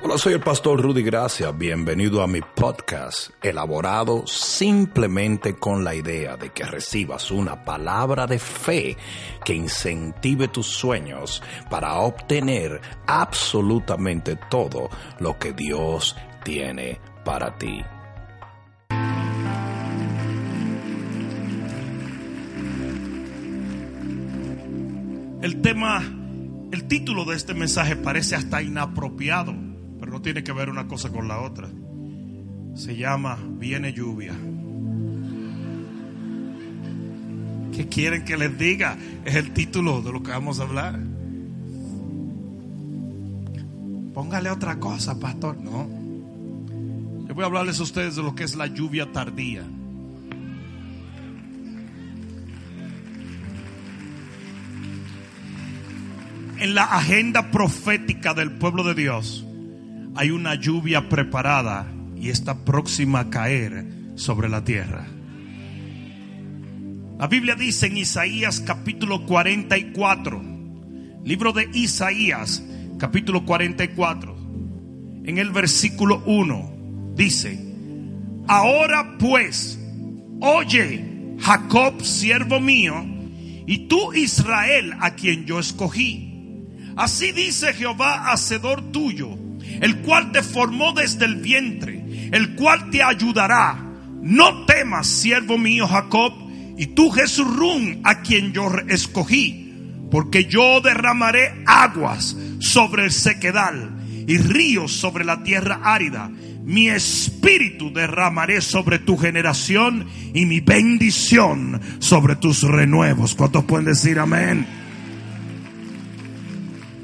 Hola, soy el pastor Rudy Gracia. Bienvenido a mi podcast, elaborado simplemente con la idea de que recibas una palabra de fe que incentive tus sueños para obtener absolutamente todo lo que Dios tiene para ti. El tema, el título de este mensaje parece hasta inapropiado, no tiene que ver una cosa con la otra. Se llama Viene lluvia. ¿Qué quieren que les diga? Es el título de lo que vamos a hablar. Póngale otra cosa, pastor. No. Yo voy a hablarles a ustedes de lo que es la lluvia tardía. en la agenda profética del pueblo de Dios hay una lluvia preparada y está próxima a caer sobre la tierra. La Biblia dice en Isaías capítulo 44, libro de Isaías capítulo 44, en el versículo 1, dice, ahora pues, oye Jacob, siervo mío, y tú Israel, a quien yo escogí Así dice Jehová, hacedor tuyo, el cual te formó desde el vientre, el cual te ayudará. No temas, siervo mío Jacob, y tú Jesurún, a quien yo escogí, porque yo derramaré aguas sobre el sequedal y ríos sobre la tierra árida. Mi espíritu derramaré sobre tu generación y mi bendición sobre tus renuevos. ¿Cuántos pueden decir amén?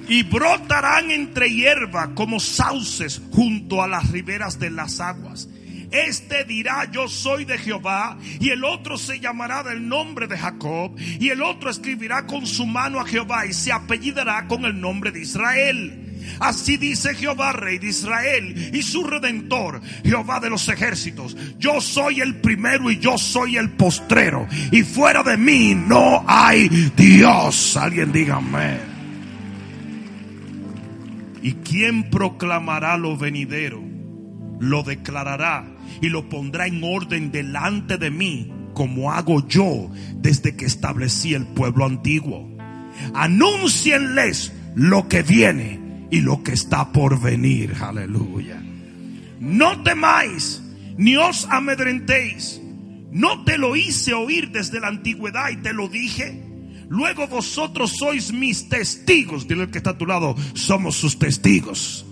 Y brotarán entre hierba como sauces junto a las riberas de las aguas. Este dirá yo soy de Jehová y el otro se llamará del nombre de Jacob y el otro escribirá con su mano a Jehová y se apellidará con el nombre de Israel. Así dice Jehová, rey de Israel, y su redentor, Jehová de los ejércitos. Yo soy el primero y yo soy el postrero. Y fuera de mí no hay Dios. Alguien diga amén. ¿Y quién proclamará lo venidero? Lo declarará y lo pondrá en orden delante de mí, como hago yo desde que establecí el pueblo antiguo. Anúncienles lo que viene y lo que está por venir. Aleluya. No temáis, ni os amedrentéis. No te lo hice oír desde la antigüedad y te lo dije. Luego vosotros sois mis testigos. Dile el que está a tu lado, somos sus testigos.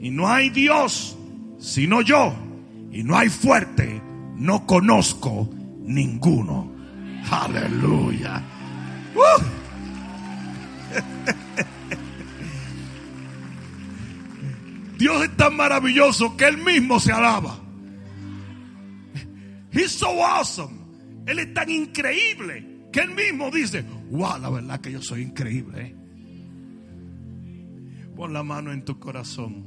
Y no hay Dios sino yo. Y no hay fuerte, no conozco ninguno. Aleluya. ¡Uh! Dios es tan maravilloso que Él mismo se alaba. He's so awesome. Él es tan increíble que él mismo dice, wow, la verdad que yo soy increíble. ¿eh? Pon la mano en tu corazón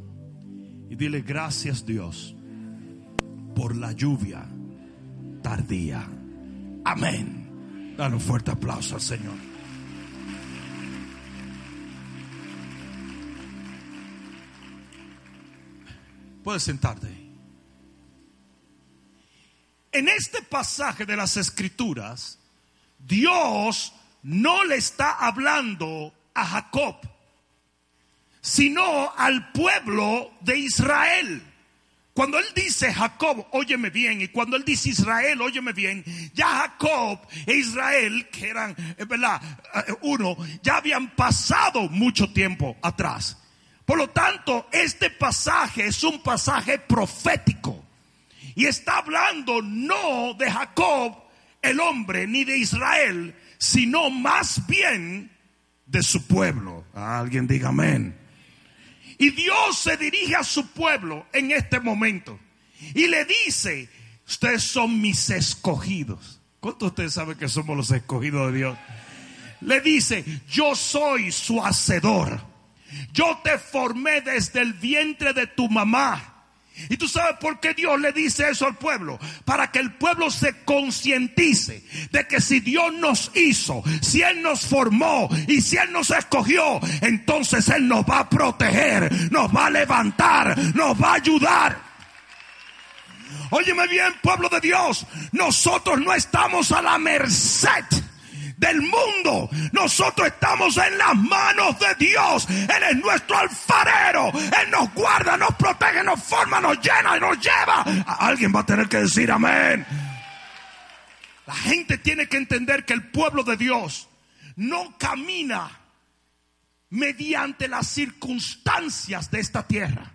y dile gracias Dios por la lluvia tardía. Amén. Dale un fuerte aplauso al Señor. Puedes sentarte. En este pasaje de las escrituras, Dios no le está hablando a Jacob, sino al pueblo de Israel. Cuando él dice Jacob, óyeme bien, y cuando él dice Israel, óyeme bien, ya Jacob e Israel, que eran, ¿verdad? Eh, uno, ya habían pasado mucho tiempo atrás. Por lo tanto, este pasaje es un pasaje profético. Y está hablando no de Jacob, el hombre ni de Israel, sino más bien de su pueblo. Alguien diga amén. Y Dios se dirige a su pueblo en este momento y le dice, ustedes son mis escogidos. ¿Cuántos de ustedes saben que somos los escogidos de Dios? Le dice, yo soy su hacedor. Yo te formé desde el vientre de tu mamá ¿Y tú sabes por qué Dios le dice eso al pueblo? Para que el pueblo se concientice de que si Dios nos hizo, si Él nos formó y si Él nos escogió, entonces Él nos va a proteger, nos va a levantar, nos va a ayudar. Óyeme bien, pueblo de Dios, nosotros no estamos a la merced del mundo. Nosotros estamos en las manos de Dios. Él es nuestro alfarero. Él nos guarda, nos protege, nos forma, nos llena y nos lleva. Alguien va a tener que decir amén. La gente tiene que entender que el pueblo de Dios no camina mediante las circunstancias de esta tierra.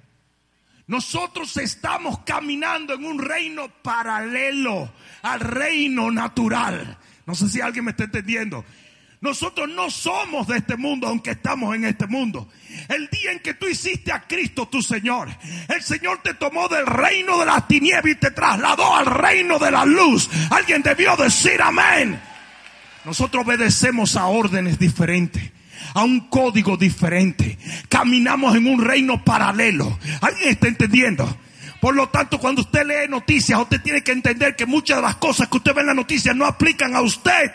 Nosotros estamos caminando en un reino paralelo al reino natural. No sé si alguien me está entendiendo. Nosotros no somos de este mundo, aunque estamos en este mundo. El día en que tú hiciste a Cristo tu Señor, el Señor te tomó del reino de las tinieblas y te trasladó al reino de la luz. Alguien debió decir amén. Nosotros obedecemos a órdenes diferentes a un código diferente. Caminamos en un reino paralelo. ¿Alguien está entendiendo? Por lo tanto, cuando usted lee noticias, usted tiene que entender que muchas de las cosas que usted ve en las noticias no aplican a usted.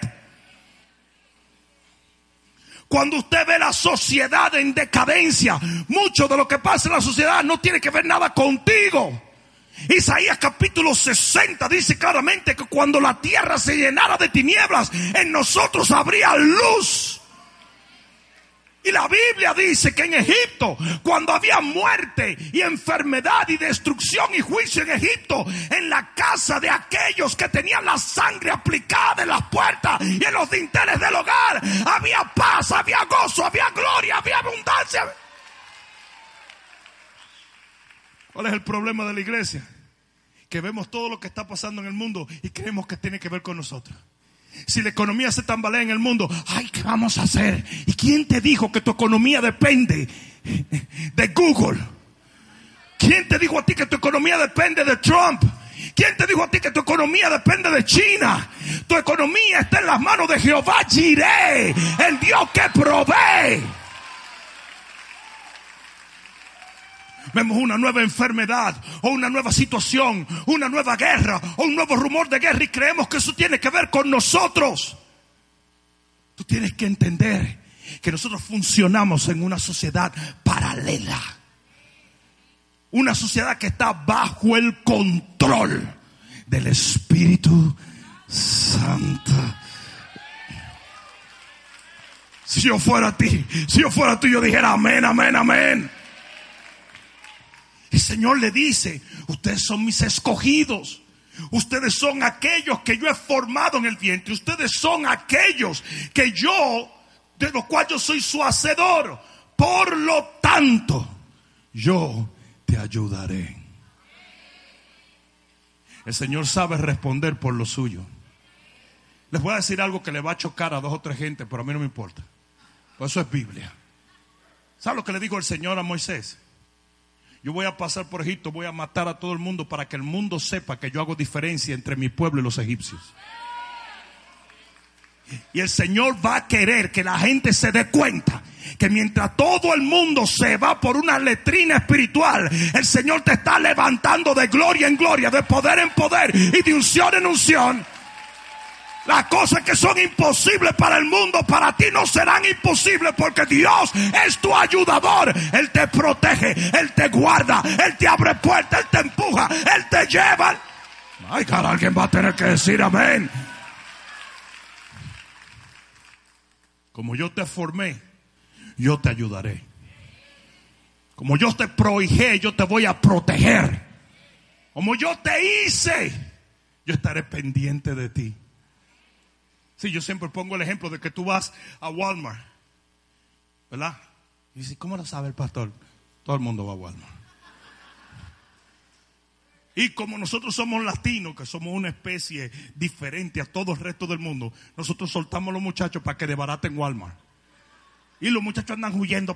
Cuando usted ve la sociedad en decadencia, mucho de lo que pasa en la sociedad no tiene que ver nada contigo. Isaías capítulo 60 dice claramente que cuando la tierra se llenara de tinieblas, en nosotros habría luz. Y la Biblia dice que en Egipto, cuando había muerte y enfermedad y destrucción y juicio en Egipto, en la casa de aquellos que tenían la sangre aplicada en las puertas y en los dinteles del hogar, había paz, había gozo, había gloria, había abundancia. ¿Cuál es el problema de la iglesia? Que vemos todo lo que está pasando en el mundo y creemos que tiene que ver con nosotros. Si la economía se tambalea en el mundo, ay, ¿qué vamos a hacer? ¿Y quién te dijo que tu economía depende de Google? ¿Quién te dijo a ti que tu economía depende de Trump? ¿Quién te dijo a ti que tu economía depende de China? Tu economía está en las manos de Jehová Jireh, el Dios que provee. Vemos una nueva enfermedad o una nueva situación, una nueva guerra o un nuevo rumor de guerra y creemos que eso tiene que ver con nosotros. Tú tienes que entender que nosotros funcionamos en una sociedad paralela. Una sociedad que está bajo el control del Espíritu Santo. Si yo fuera a ti, si yo fuera ti, yo dijera amén, amén, amén. El Señor le dice, ustedes son mis escogidos. Ustedes son aquellos que yo he formado en el vientre. Ustedes son aquellos que yo, de los cuales yo soy su hacedor. Por lo tanto, yo te ayudaré. El Señor sabe responder por lo suyo. Les voy a decir algo que le va a chocar a dos o tres gente, pero a mí no me importa. Por eso es Biblia. ¿Sabe lo que le dijo el Señor a Moisés? Yo voy a pasar por Egipto, voy a matar a todo el mundo para que el mundo sepa que yo hago diferencia entre mi pueblo y los egipcios. Y el Señor va a querer que la gente se dé cuenta que mientras todo el mundo se va por una letrina espiritual, el Señor te está levantando de gloria en gloria, de poder en poder y de unción en unción. Las cosas que son imposibles para el mundo, para ti no serán imposibles porque Dios es tu ayudador. Él te protege, Él te guarda, Él te abre puertas, Él te empuja, Él te lleva. Ay, cara, alguien va a tener que decir amén. Como yo te formé, yo te ayudaré. Como yo te prohijé, yo te voy a proteger. Como yo te hice, yo estaré pendiente de ti. Sí, yo siempre pongo el ejemplo de que tú vas a Walmart, ¿verdad? Y dice, ¿cómo lo sabe el pastor? Todo el mundo va a Walmart. Y como nosotros somos latinos, que somos una especie diferente a todo el resto del mundo, nosotros soltamos a los muchachos para que desbaraten Walmart. Y los muchachos andan huyendo.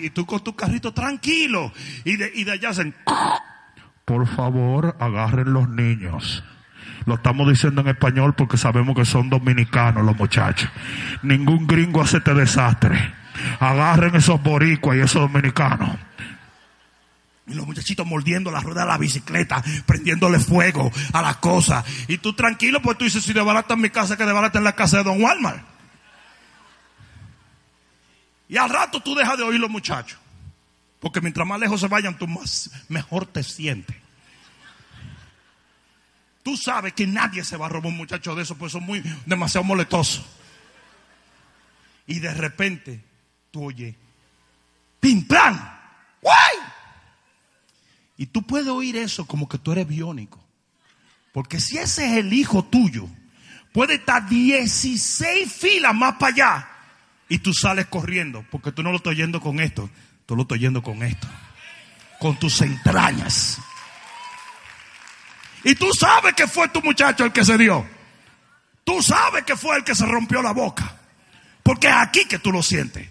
Y tú con tu carrito tranquilo. Y de, y de allá hacen... Por favor, agarren los niños. Lo estamos diciendo en español porque sabemos que son dominicanos los muchachos. Ningún gringo hace este desastre. Agarren esos boricuas y esos dominicanos. Y los muchachitos mordiendo la rueda de la bicicleta, prendiéndole fuego a las cosas. Y tú tranquilo, pues tú dices, si en mi casa, que en la casa de Don Walmart. Y al rato tú dejas de oír los muchachos. Porque mientras más lejos se vayan, tú más mejor te sientes. Tú sabes que nadie se va a robar un muchacho de eso, pues son muy demasiado moletosos. Y de repente tú oyes, ¡pim, plan! ¡Guay! Y tú puedes oír eso como que tú eres biónico. Porque si ese es el hijo tuyo, puede estar 16 filas más para allá. Y tú sales corriendo, porque tú no lo estás oyendo con esto, tú lo estás oyendo con esto. Con tus entrañas. Y tú sabes que fue tu muchacho el que se dio. Tú sabes que fue el que se rompió la boca. Porque es aquí que tú lo sientes.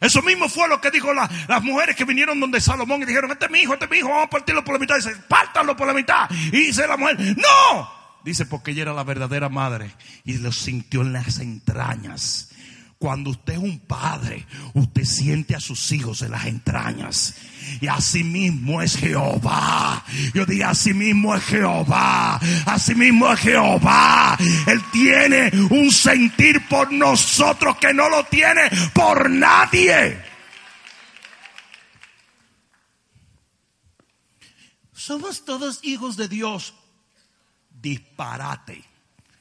Eso mismo fue lo que dijo las mujeres que vinieron donde Salomón y dijeron, este es mi hijo, este es mi hijo, vamos a partirlo por la mitad. Y dice, pártanlo por la mitad. Y dice la mujer, no. Dice, porque ella era la verdadera madre y lo sintió en las entrañas. Cuando usted es un padre, usted siente a sus hijos en las entrañas. Y así mismo es Jehová. Yo digo, así mismo es Jehová. Así mismo es Jehová. Él tiene un sentir por nosotros que no lo tiene por nadie. Somos todos hijos de Dios. Disparate.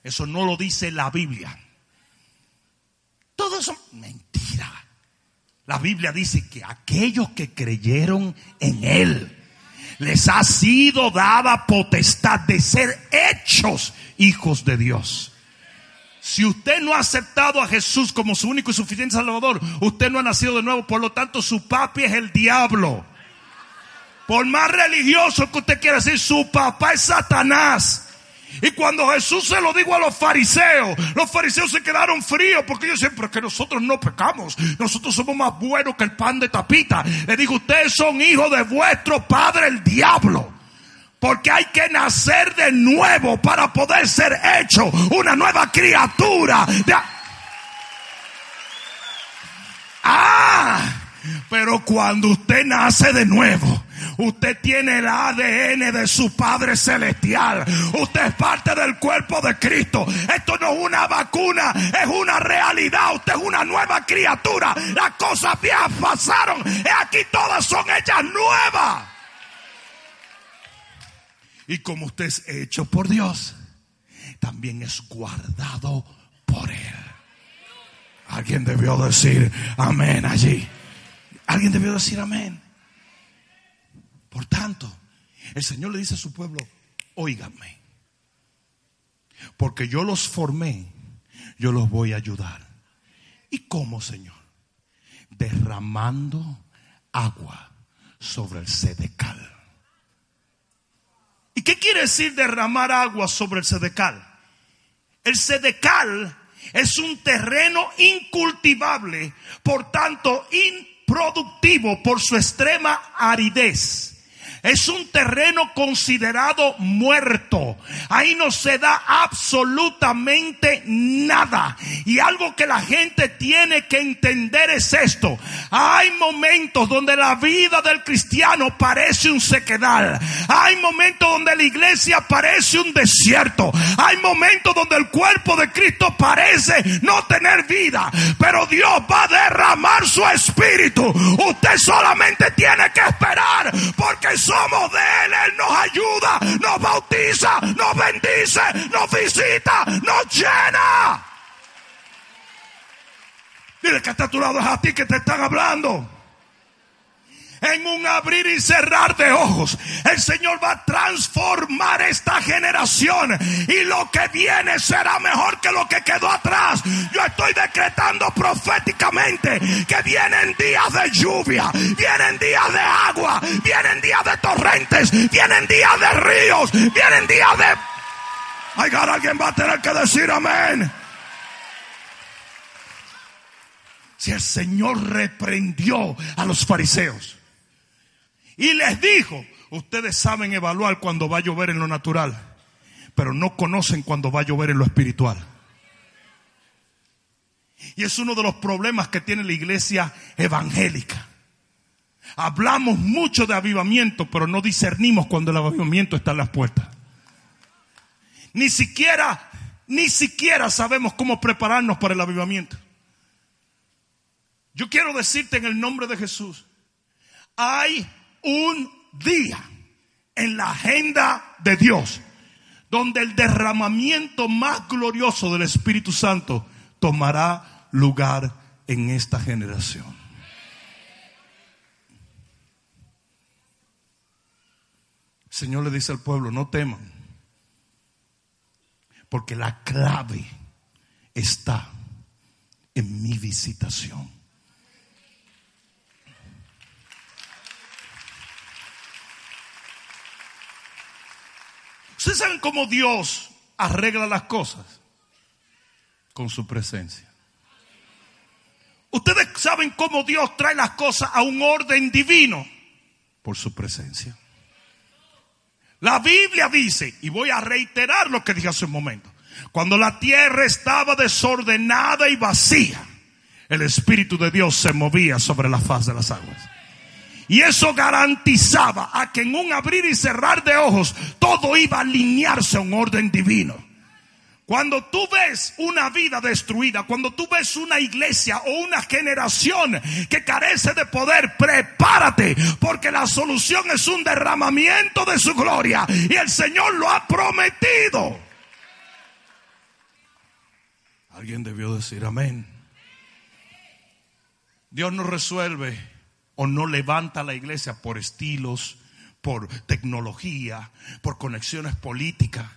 Eso no lo dice la Biblia. Todo eso, mentira. La Biblia dice que aquellos que creyeron en Él, les ha sido dada potestad de ser hechos hijos de Dios. Si usted no ha aceptado a Jesús como su único y suficiente Salvador, usted no ha nacido de nuevo, por lo tanto su papi es el diablo. Por más religioso que usted quiera decir, su papá es Satanás. Y cuando Jesús se lo dijo a los fariseos, los fariseos se quedaron fríos porque ellos siempre que nosotros no pecamos, nosotros somos más buenos que el pan de tapita. Le digo, ustedes son hijos de vuestro padre el diablo. Porque hay que nacer de nuevo para poder ser hecho una nueva criatura. Ah, pero cuando usted nace de nuevo, Usted tiene el ADN de su Padre Celestial. Usted es parte del cuerpo de Cristo. Esto no es una vacuna, es una realidad. Usted es una nueva criatura. Las cosas viejas pasaron. Aquí todas son hechas nuevas. Y como usted es hecho por Dios, también es guardado por Él. Alguien debió decir amén allí. Alguien debió decir amén. Por tanto, el Señor le dice a su pueblo, óigame, porque yo los formé, yo los voy a ayudar. ¿Y cómo, Señor? Derramando agua sobre el sedecal. ¿Y qué quiere decir derramar agua sobre el sedecal? El sedecal es un terreno incultivable, por tanto improductivo por su extrema aridez. Es un terreno considerado muerto. Ahí no se da absolutamente nada. Y algo que la gente tiene que entender es esto. Hay momentos donde la vida del cristiano parece un sequedal. Hay momentos donde la iglesia parece un desierto. Hay momentos donde el cuerpo de Cristo parece no tener vida. Pero Dios va a derramar su espíritu. Usted solamente tiene que esperar porque somos de Él. Él nos ayuda, nos bautiza, nos bendice, nos visita, nos llena. Dile que está a tu lado, es a ti que te están hablando en un abrir y cerrar de ojos. El Señor va a transformar esta generación y lo que viene será mejor que lo que quedó atrás. Yo estoy decretando proféticamente que vienen días de lluvia, vienen días de agua, vienen días de torrentes, vienen días de ríos, vienen días de... Ay, alguien va a tener que decir amén. Si el Señor reprendió a los fariseos, y les dijo, ustedes saben evaluar cuando va a llover en lo natural, pero no conocen cuando va a llover en lo espiritual. Y es uno de los problemas que tiene la iglesia evangélica. Hablamos mucho de avivamiento, pero no discernimos cuando el avivamiento está en las puertas. Ni siquiera, ni siquiera sabemos cómo prepararnos para el avivamiento. Yo quiero decirte en el nombre de Jesús, hay un día en la agenda de Dios donde el derramamiento más glorioso del Espíritu Santo tomará lugar en esta generación. El Señor le dice al pueblo, no teman, porque la clave está en mi visitación. ¿Ustedes saben cómo Dios arregla las cosas? Con su presencia. Ustedes saben cómo Dios trae las cosas a un orden divino por su presencia. La Biblia dice, y voy a reiterar lo que dije hace un momento, cuando la tierra estaba desordenada y vacía, el Espíritu de Dios se movía sobre la faz de las aguas. Y eso garantizaba a que en un abrir y cerrar de ojos todo iba a alinearse a un orden divino. Cuando tú ves una vida destruida, cuando tú ves una iglesia o una generación que carece de poder, prepárate, porque la solución es un derramamiento de su gloria y el Señor lo ha prometido. Alguien debió decir amén. Dios no resuelve o no levanta la iglesia por estilos, por tecnología, por conexiones políticas,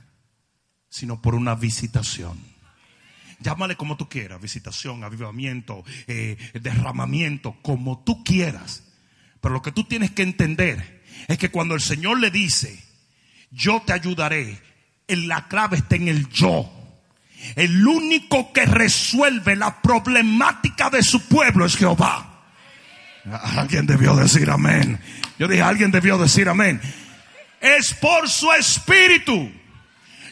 sino por una visitación. Llámale como tú quieras, visitación, avivamiento, eh, derramamiento, como tú quieras. Pero lo que tú tienes que entender es que cuando el Señor le dice, yo te ayudaré, la clave está en el yo. El único que resuelve la problemática de su pueblo es Jehová. Alguien debió decir amén. Yo dije, alguien debió decir amén. Es por su espíritu.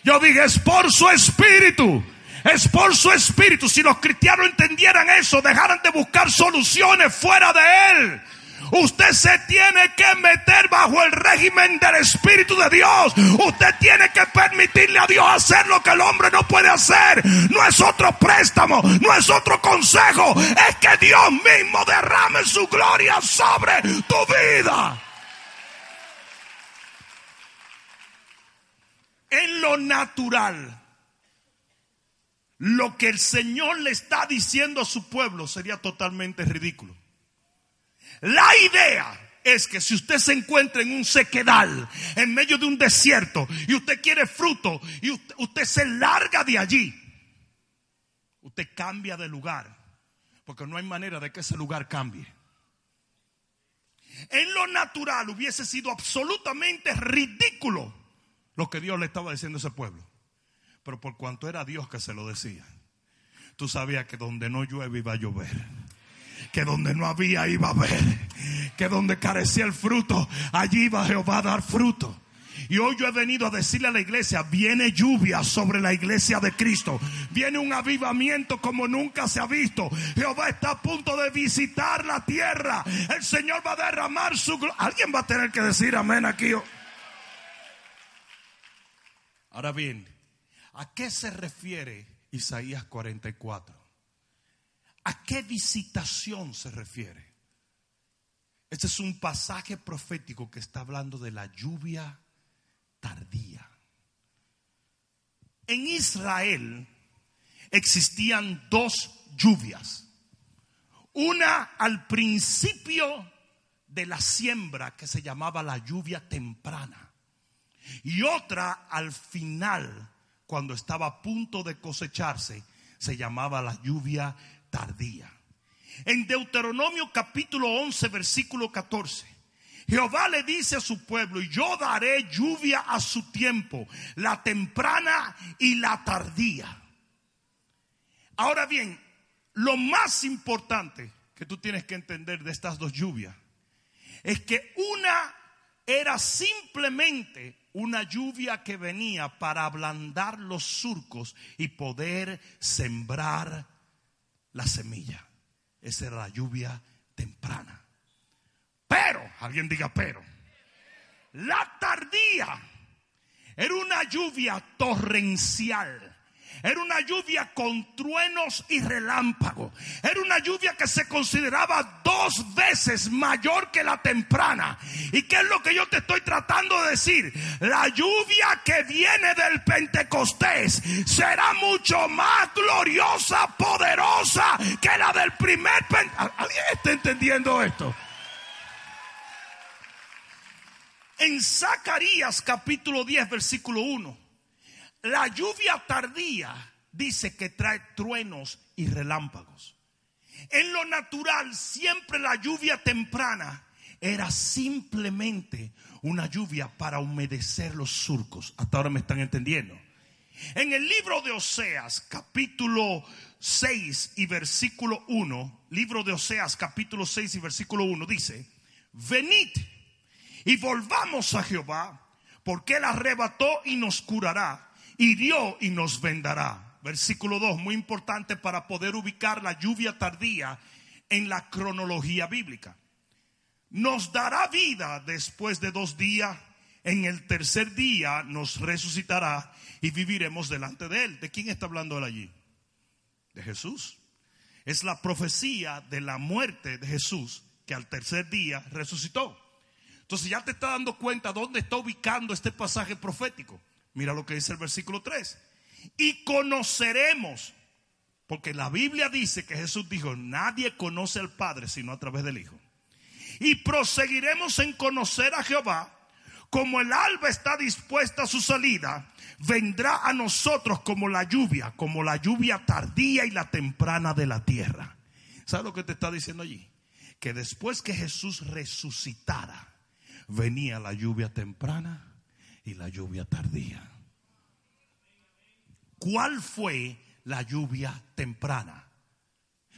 Yo dije, es por su espíritu. Es por su espíritu. Si los cristianos entendieran eso, dejaran de buscar soluciones fuera de él. Usted se tiene que meter bajo el régimen del Espíritu de Dios. Usted tiene que permitirle a Dios hacer lo que el hombre no puede hacer. No es otro préstamo, no es otro consejo. Es que Dios mismo derrame su gloria sobre tu vida. En lo natural, lo que el Señor le está diciendo a su pueblo sería totalmente ridículo. La idea es que si usted se encuentra en un sequedal, en medio de un desierto, y usted quiere fruto, y usted, se larga de allí, usted cambia de lugar, porque no hay manera de que ese lugar cambie. En lo natural hubiese sido absolutamente ridículo lo que Dios le estaba diciendo a ese pueblo. Pero por cuanto era Dios que se lo decía, tú sabías que donde no llueve iba a llover que donde no había iba a haber, que donde carecía el fruto, allí iba Jehová a dar fruto. Y hoy yo he venido a decirle a la iglesia, viene lluvia sobre la iglesia de Cristo. Viene un avivamiento como nunca se ha visto. Jehová está a punto de visitar la tierra. El Señor va a derramar su... Alguien va a tener que decir amén aquí. Ahora bien, ¿a qué se refiere Isaías 44? ¿A qué visitación se refiere? Este es un pasaje profético que está hablando de la lluvia tardía. En Israel existían dos lluvias. Una al principio de la siembra que se llamaba la lluvia temprana. Y otra al final, cuando estaba a punto de cosecharse, se llamaba la lluvia tardía. En Deuteronomio capítulo 11, versículo 14. Jehová le dice a su pueblo, yo daré lluvia a su tiempo, la temprana y la tardía. Ahora bien, lo más importante que tú tienes que entender de estas dos lluvias es que una era simplemente una lluvia que venía para ablandar los surcos y poder sembrar la semilla. Esa era la lluvia temprana. Pero, alguien diga pero, la tardía era una lluvia torrencial era una lluvia con truenos y relámpagos. Era una lluvia que se consideraba dos veces mayor que la temprana. ¿Y qué es lo que yo te estoy tratando de decir? La lluvia que viene del Pentecostés será mucho más gloriosa, poderosa que la del primer Pentecostés. ¿Alguien está entendiendo esto? En Zacarías capítulo 10 versículo 1 la lluvia tardía dice que trae truenos y relámpagos. En lo natural, siempre la lluvia temprana era simplemente una lluvia para humedecer los surcos. Hasta ahora me están entendiendo. En el libro de Oseas, capítulo 6 y versículo 1, libro de Oseas, capítulo 6 y versículo 1, dice, venid y volvamos a Jehová, porque él arrebató y nos curará hirió y nos vendará. Versículo 2, muy importante para poder ubicar la lluvia tardía en la cronología bíblica. Nos dará vida después de dos días. En el tercer día nos resucitará y viviremos delante de él. ¿De quién está hablando él allí? De Jesús. Es la profecía de la muerte de Jesús que al tercer día resucitó. Entonces ya te está dando cuenta dónde está ubicando este pasaje profético. Mira lo que dice el versículo 3. Y conoceremos, porque la Biblia dice que Jesús dijo, nadie conoce al Padre sino a través del Hijo. Y proseguiremos en conocer a Jehová, como el alba está dispuesta a su salida, vendrá a nosotros como la lluvia, como la lluvia tardía y la temprana de la tierra. ¿Sabes lo que te está diciendo allí? Que después que Jesús resucitara, venía la lluvia temprana y la lluvia tardía. ¿Cuál fue la lluvia temprana?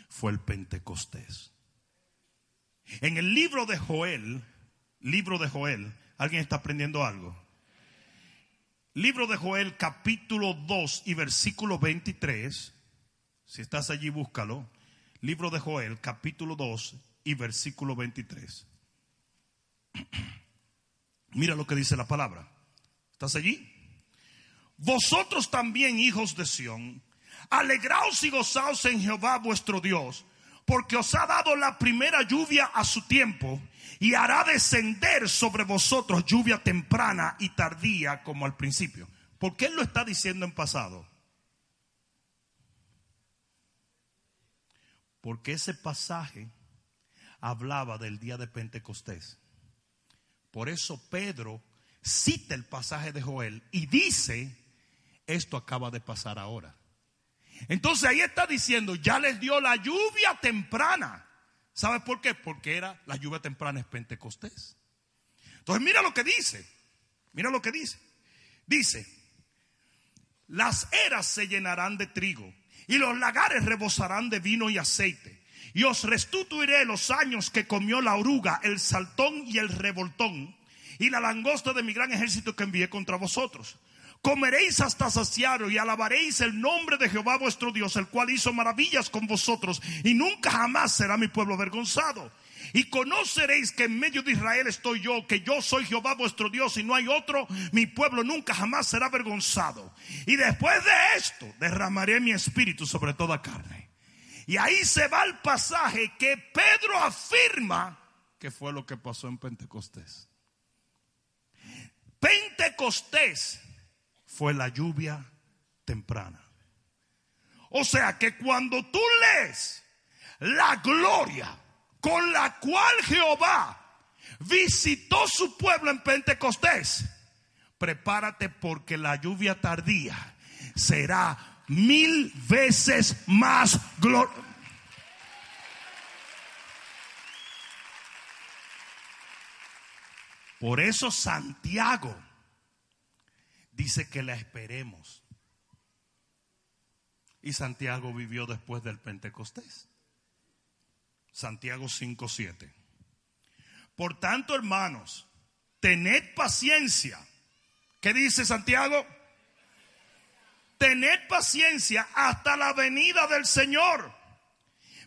Fue el Pentecostés. En el libro de Joel, libro de Joel, ¿alguien está aprendiendo algo? Libro de Joel, capítulo 2 y versículo 23. Si estás allí, búscalo. Libro de Joel, capítulo 2 y versículo 23. Mira lo que dice la palabra. ¿Estás allí? Vosotros también, hijos de Sión, alegraos y gozaos en Jehová vuestro Dios, porque os ha dado la primera lluvia a su tiempo y hará descender sobre vosotros lluvia temprana y tardía como al principio. ¿Por qué él lo está diciendo en pasado? Porque ese pasaje hablaba del día de Pentecostés. Por eso Pedro cita el pasaje de Joel y dice, esto acaba de pasar ahora. Entonces ahí está diciendo, ya les dio la lluvia temprana. ¿Sabes por qué? Porque era la lluvia temprana es Pentecostés. Entonces mira lo que dice. Mira lo que dice. Dice, las eras se llenarán de trigo y los lagares rebosarán de vino y aceite. Y os restituiré los años que comió la oruga, el saltón y el revoltón y la langosta de mi gran ejército que envié contra vosotros. Comeréis hasta saciaros y alabaréis el nombre de Jehová vuestro Dios, el cual hizo maravillas con vosotros y nunca jamás será mi pueblo avergonzado. Y conoceréis que en medio de Israel estoy yo, que yo soy Jehová vuestro Dios y no hay otro, mi pueblo nunca jamás será avergonzado. Y después de esto derramaré mi espíritu sobre toda carne. Y ahí se va el pasaje que Pedro afirma que fue lo que pasó en Pentecostés. Pentecostés fue la lluvia temprana. O sea que cuando tú lees la gloria con la cual Jehová visitó su pueblo en Pentecostés, prepárate porque la lluvia tardía será mil veces más gloriosa. Por eso Santiago dice que la esperemos. Y Santiago vivió después del Pentecostés. Santiago 5:7. Por tanto, hermanos, tened paciencia. ¿Qué dice Santiago? Tened paciencia hasta la venida del Señor.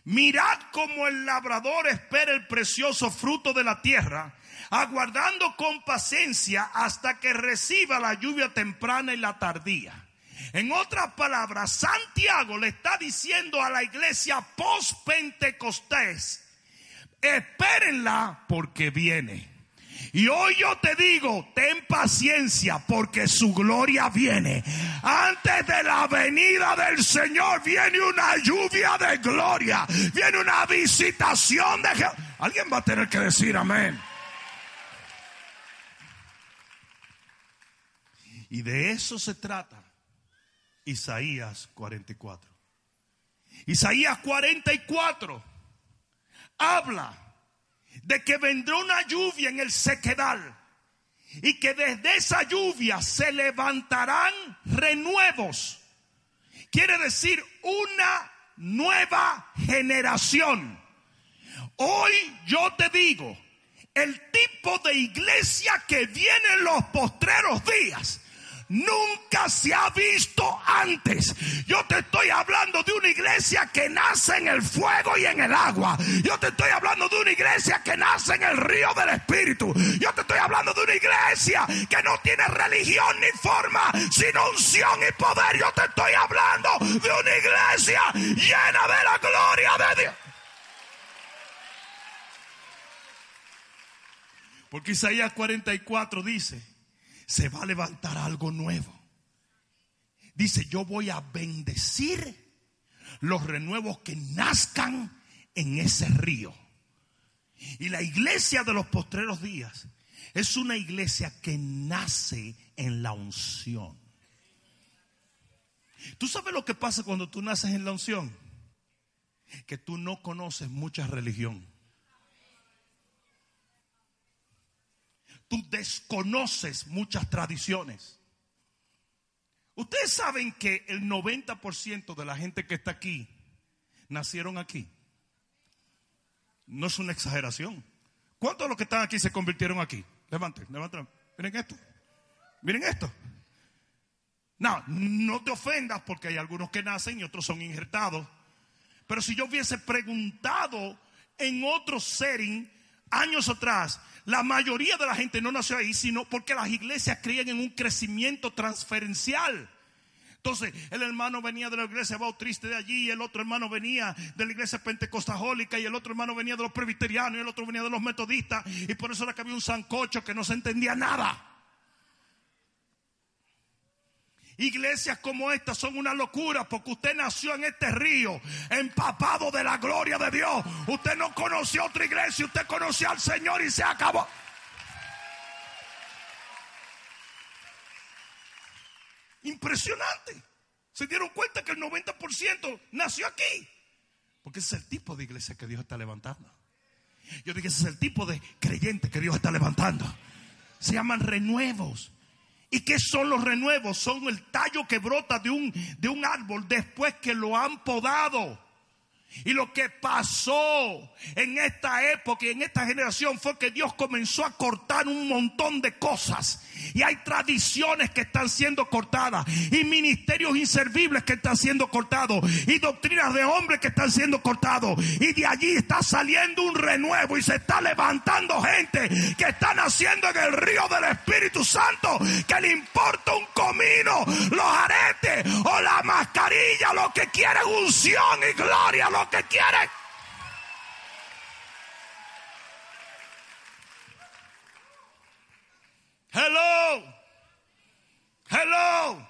Mirad como el labrador espera el precioso fruto de la tierra, aguardando con paciencia hasta que reciba la lluvia temprana y la tardía. En otras palabras, Santiago le está diciendo a la iglesia post-Pentecostés, espérenla porque viene. Y hoy yo te digo, ten paciencia porque su gloria viene. Antes de la venida del Señor viene una lluvia de gloria. Viene una visitación de. Alguien va a tener que decir amén. Y de eso se trata Isaías 44. Isaías 44 habla de que vendrá una lluvia en el sequedal y que desde esa lluvia se levantarán renuevos. Quiere decir una nueva generación. Hoy yo te digo, el tipo de iglesia que viene en los postreros días nunca se ha visto antes. Yo te estoy hablando de una iglesia que nace en el fuego y en el agua. Yo te estoy hablando de una iglesia que nace en el río del Espíritu. Yo te estoy hablando de una iglesia que no tiene religión ni forma, sino unción y poder. Yo te estoy hablando de una iglesia llena de la gloria de Dios. Porque Isaías 44 dice, se va a levantar algo nuevo. Dice, yo voy a bendecir los renuevos que nazcan en ese río. Y la iglesia de los postreros días es una iglesia que nace en la unción. ¿Tú sabes lo que pasa cuando tú naces en la unción? Que tú no conoces mucha religión. Tú desconoces muchas tradiciones. Ustedes saben que el 90% de la gente que está aquí nacieron aquí. No es una exageración. ¿Cuántos de los que están aquí se convirtieron aquí? Levanten, levanten. Miren esto. Miren esto. No, no te ofendas porque hay algunos que nacen y otros son injertados. Pero si yo hubiese preguntado en otro setting años atrás, la mayoría de la gente no nació ahí, sino porque las iglesias creían en un crecimiento transferencial. Entonces, el hermano venía de la iglesia bautista de allí, el otro hermano venía de la iglesia pentecostajólica, y el otro hermano venía de los presbiterianos, y el otro venía de los metodistas, y por eso era que había un sancocho que no se entendía nada. Iglesias como esta son una locura porque usted nació en este río empapado de la gloria de Dios. Usted no conoció otra iglesia, usted conoció al Señor y se acabó. Impresionante. Se dieron cuenta que el 90% nació aquí. Porque ese es el tipo de iglesia que Dios está levantando. Yo dije, ese es el tipo de creyente que Dios está levantando. Se llaman renuevos. ¿Y qué son los renuevos? Son el tallo que brota de un, de un árbol después que lo han podado. Y lo que pasó en esta época y en esta generación fue que Dios comenzó a cortar un montón de cosas. Y hay tradiciones que están siendo cortadas. Y ministerios inservibles que están siendo cortados. Y doctrinas de hombres que están siendo cortados. Y de allí está saliendo un renuevo. Y se está levantando gente que está naciendo en el río del Espíritu Santo. Que le importa un comino, los aretes o la mascarilla. Lo que quiere unción y gloria lo que quiere. Hello. Hello.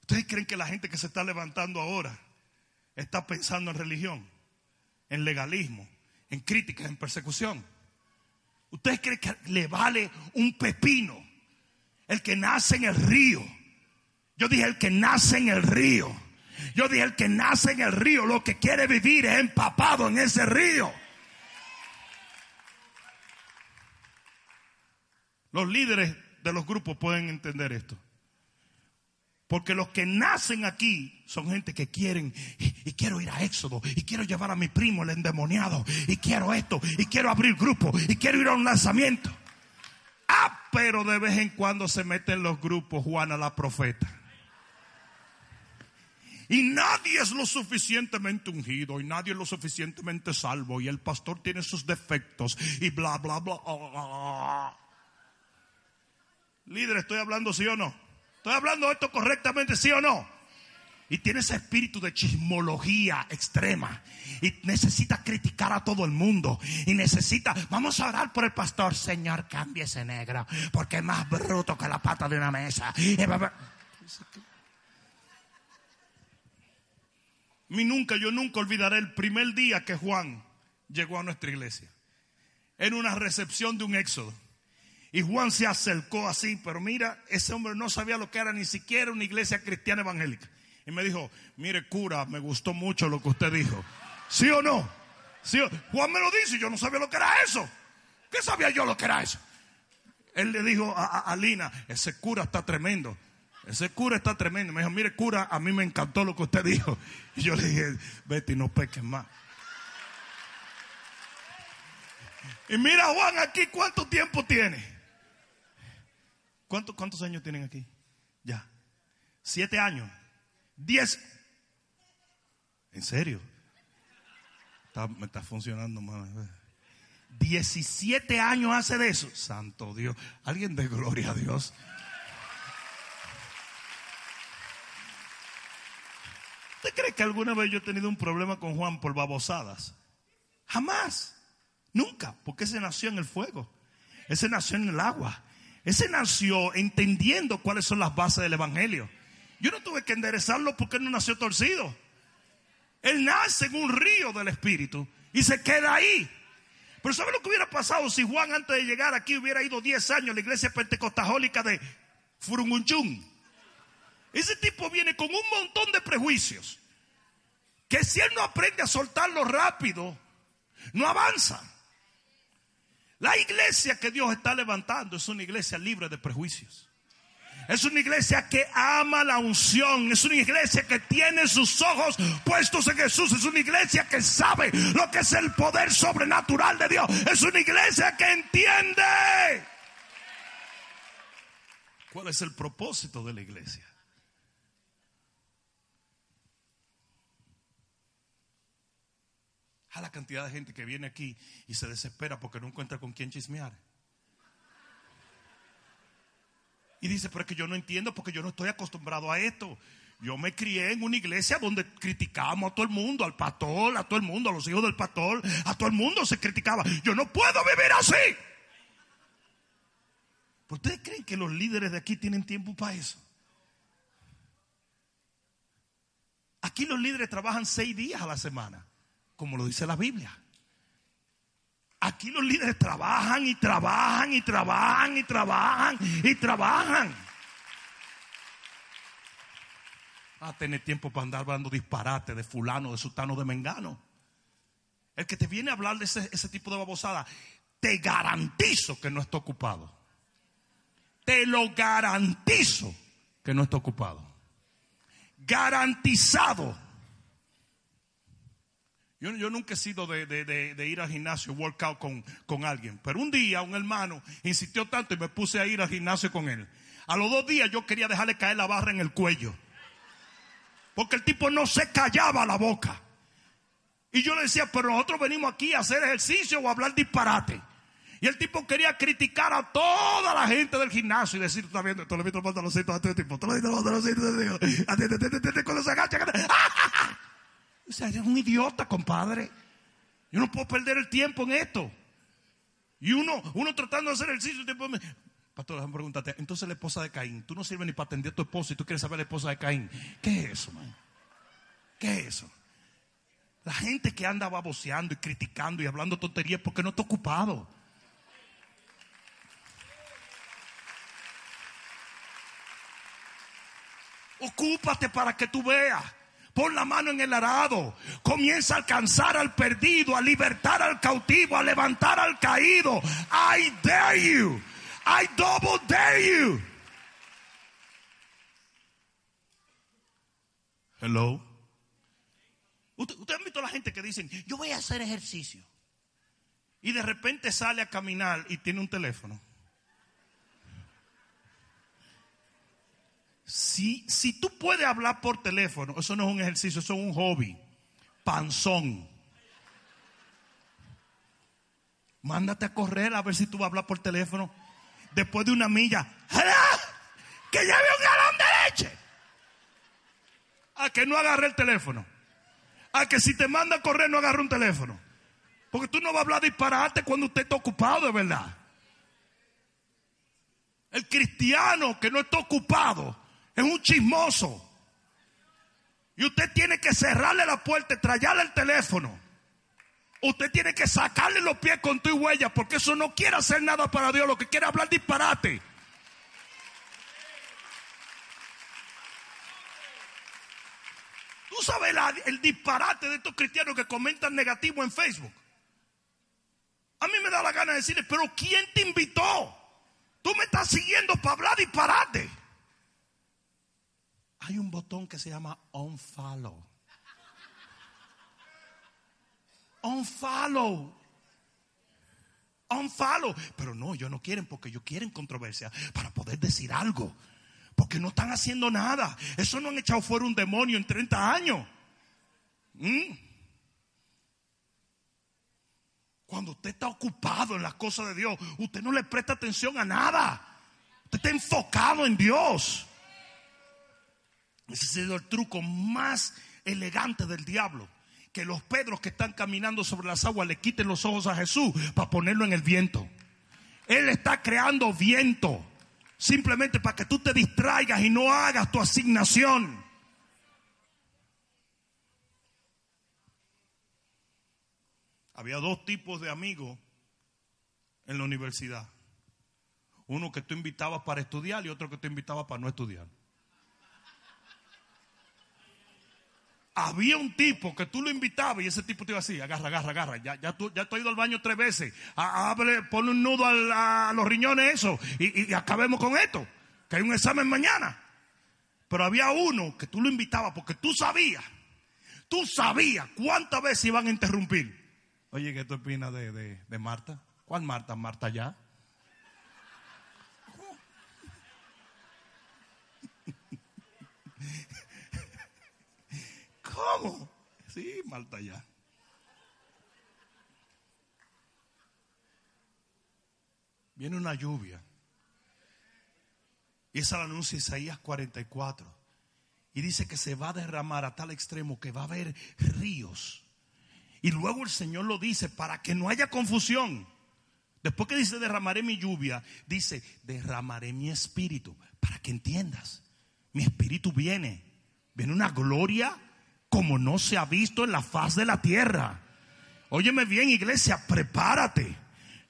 ¿Ustedes creen que la gente que se está levantando ahora está pensando en religión, en legalismo, en críticas, en persecución? ¿Ustedes creen que le vale un pepino el que nace en el río? Yo dije el que nace en el río. Yo dije el que nace en el río, lo que quiere vivir es empapado en ese río. Los líderes de los grupos pueden entender esto. Porque los que nacen aquí son gente que quieren y, quiero ir a Éxodo y quiero llevar a mi primo el endemoniado y quiero esto y quiero abrir grupos y quiero ir a un lanzamiento. Ah, pero de vez en cuando se meten los grupos Juana la profeta. Y nadie es lo suficientemente ungido y nadie es lo suficientemente salvo y el pastor tiene sus defectos y bla, bla, bla. Líder, ¿estoy hablando sí o no? ¿Estoy hablando esto correctamente sí o no? Y tiene ese espíritu de chismología extrema. Y necesita criticar a todo el mundo. Y necesita, vamos a orar por el pastor. Señor, cambie ese negro. Porque es más bruto que la pata de una mesa. Mi nunca, yo nunca olvidaré el primer día que Juan llegó a nuestra iglesia. En una recepción de un éxodo. Y Juan se acercó así, pero mira, ese hombre no sabía lo que era ni siquiera una iglesia cristiana evangélica. Y me dijo, mire cura, me gustó mucho lo que usted dijo. ¿Sí o no? ¿Sí Juan me lo dice yo no sabía lo que era eso. ¿Qué sabía yo lo que era eso? Él le dijo a, a, Lina, ese cura está tremendo. Ese cura está tremendo. Me dijo, mire cura, a mí me encantó lo que usted dijo. Y yo le dije, Betty, no peques más. Y mira Juan aquí, ¿cuánto tiempo tiene? ¿Cuántos años tienen aquí? Ya. Siete años. Diez. ¿En serio? me está funcionando mal. Diecisiete años hace de eso. Santo Dios. Alguien de gloria a Dios. ¿Usted cree que alguna vez yo he tenido un problema con Juan por babosadas? Jamás. Nunca. Porque ese nació en el fuego. Ese nació en el agua. Ese nació entendiendo cuáles son las bases del Evangelio. Yo no tuve que enderezarlo porque él no nació torcido. Él nace en un río del Espíritu y se queda ahí. Pero ¿sabe lo que hubiera pasado si Juan antes de llegar aquí hubiera ido 10 años a la iglesia pentecostajólica de Furungunchun? Ese tipo viene con un montón de prejuicios. Que si él no aprende a soltarlo rápido, no avanza. La iglesia que Dios está levantando es una iglesia libre de prejuicios. Es una iglesia que ama la unción. Es una iglesia que tiene sus ojos puestos en Jesús. Es una iglesia que sabe lo que es el poder sobrenatural de Dios. Es una iglesia que entiende cuál es el propósito de la iglesia. A la cantidad de gente que viene aquí y se desespera porque no encuentra con quién chismear. Y dice, pero es que yo no entiendo porque yo no estoy acostumbrado a esto. Yo me crié en una iglesia donde criticábamos a todo el mundo, al pastor, a todo el mundo, a los hijos del pastor, a todo el mundo se criticaba. Yo no puedo vivir así. ¿Ustedes creen que los líderes de aquí tienen tiempo para eso? Aquí los líderes trabajan seis días a la semana como lo dice la Biblia. Aquí los líderes trabajan y trabajan y trabajan y trabajan y trabajan. A tener tiempo para andar dando disparate de fulano, de sultano, de mengano. El que te viene a hablar de ese, ese tipo de babosada, te garantizo que no está ocupado. Te lo garantizo que no está ocupado. Garantizado yo, nunca he sido de, ir al gimnasio, workout con, con alguien. Pero un día un hermano insistió tanto y me puse a ir al gimnasio con él. A los dos días yo quería dejarle caer la barra en el cuello. Porque el tipo no se callaba la boca. Y yo le decía, pero nosotros venimos aquí a hacer ejercicio o a hablar disparate. Y el tipo quería criticar a toda la gente del gimnasio y decir, tú estás viendo, tú le los pantaloncitos a este tipo, tú le viste los pantaloncitos a este tipo, cuando se o eres un idiota, compadre. Yo no puedo perder el tiempo en esto. Y uno, uno tratando de hacer ejercicio, tiempo me... Pastor, déjame entonces la esposa de Caín, tú no sirves ni para atender a tu esposa y tú quieres saber la esposa de Caín. ¿Qué es eso, man? ¿Qué es eso? La gente que anda baboseando y criticando y hablando tonterías porque no está ocupado. Ocúpate para que tú veas. Pon la mano en el arado. Comienza a alcanzar al perdido, a libertar al cautivo, a levantar al caído. I dare you. I double dare you. Hello. Usted, usted ha visto a la gente que dicen, yo voy a hacer ejercicio. Y de repente sale a caminar y tiene un teléfono. Si, si tú puedes hablar por teléfono, eso no es un ejercicio, eso es un hobby. Panzón. Mándate a correr a ver si tú vas a hablar por teléfono. Después de una milla, que lleve un galón de leche. A que no agarre el teléfono. A que si te manda a correr no agarre un teléfono. Porque tú no vas a hablar disparate cuando usted está ocupado, de verdad. El cristiano que no está ocupado es un chismoso. Y usted tiene que cerrarle la puerta y traerle el teléfono. Usted tiene que sacarle los pies con tu huella porque eso no quiere hacer nada para Dios, lo que quiere hablar disparate. Tú sabes el disparate de estos cristianos que comentan negativo en Facebook. A mí me da la gana de decirle, pero ¿quién te invitó? Tú me estás siguiendo para hablar disparate. Hay un botón que se llama unfollow. Unfollow. Unfollow. Pero no, ellos no quieren porque ellos quieren controversia para poder decir algo. Porque no están haciendo nada. Eso no han echado fuera un demonio en 30 años. ¿Mm? Cuando usted está ocupado en las cosas de Dios, usted no le presta atención a nada. Usted está enfocado en Dios. Ese ha sido el truco más elegante del diablo. Que los Pedros que están caminando sobre las aguas le quiten los ojos a Jesús para ponerlo en el viento. Él está creando viento. Simplemente para que tú te distraigas y no hagas tu asignación. Había dos tipos de amigos en la universidad. Uno que tú invitabas para estudiar y otro que tú invitabas para no estudiar. Había un tipo que tú lo invitabas y ese tipo te iba así, agarra, agarra, agarra. Ya, ya, tú, ya tú has ido al baño tres veces. Abre, ponle un nudo a, los riñones eso y, y, acabemos con esto. Que hay un examen mañana. Pero había uno que tú lo invitabas porque tú sabías, tú sabías cuántas veces iban a interrumpir. Oye, ¿qué tú opinas de, de, de Marta? ¿Cuál Marta? Marta ya. ¿Cómo? Sí, Marta ya. Viene una lluvia. Y esa la anuncia Isaías 44. Y dice que se va a derramar a tal extremo que va a haber ríos. Y luego el Señor lo dice para que no haya confusión. Después que dice derramaré mi lluvia, dice derramaré mi espíritu para que entiendas. Mi espíritu viene. Viene una gloria como no se ha visto en la faz de la tierra. Óyeme bien, iglesia, prepárate.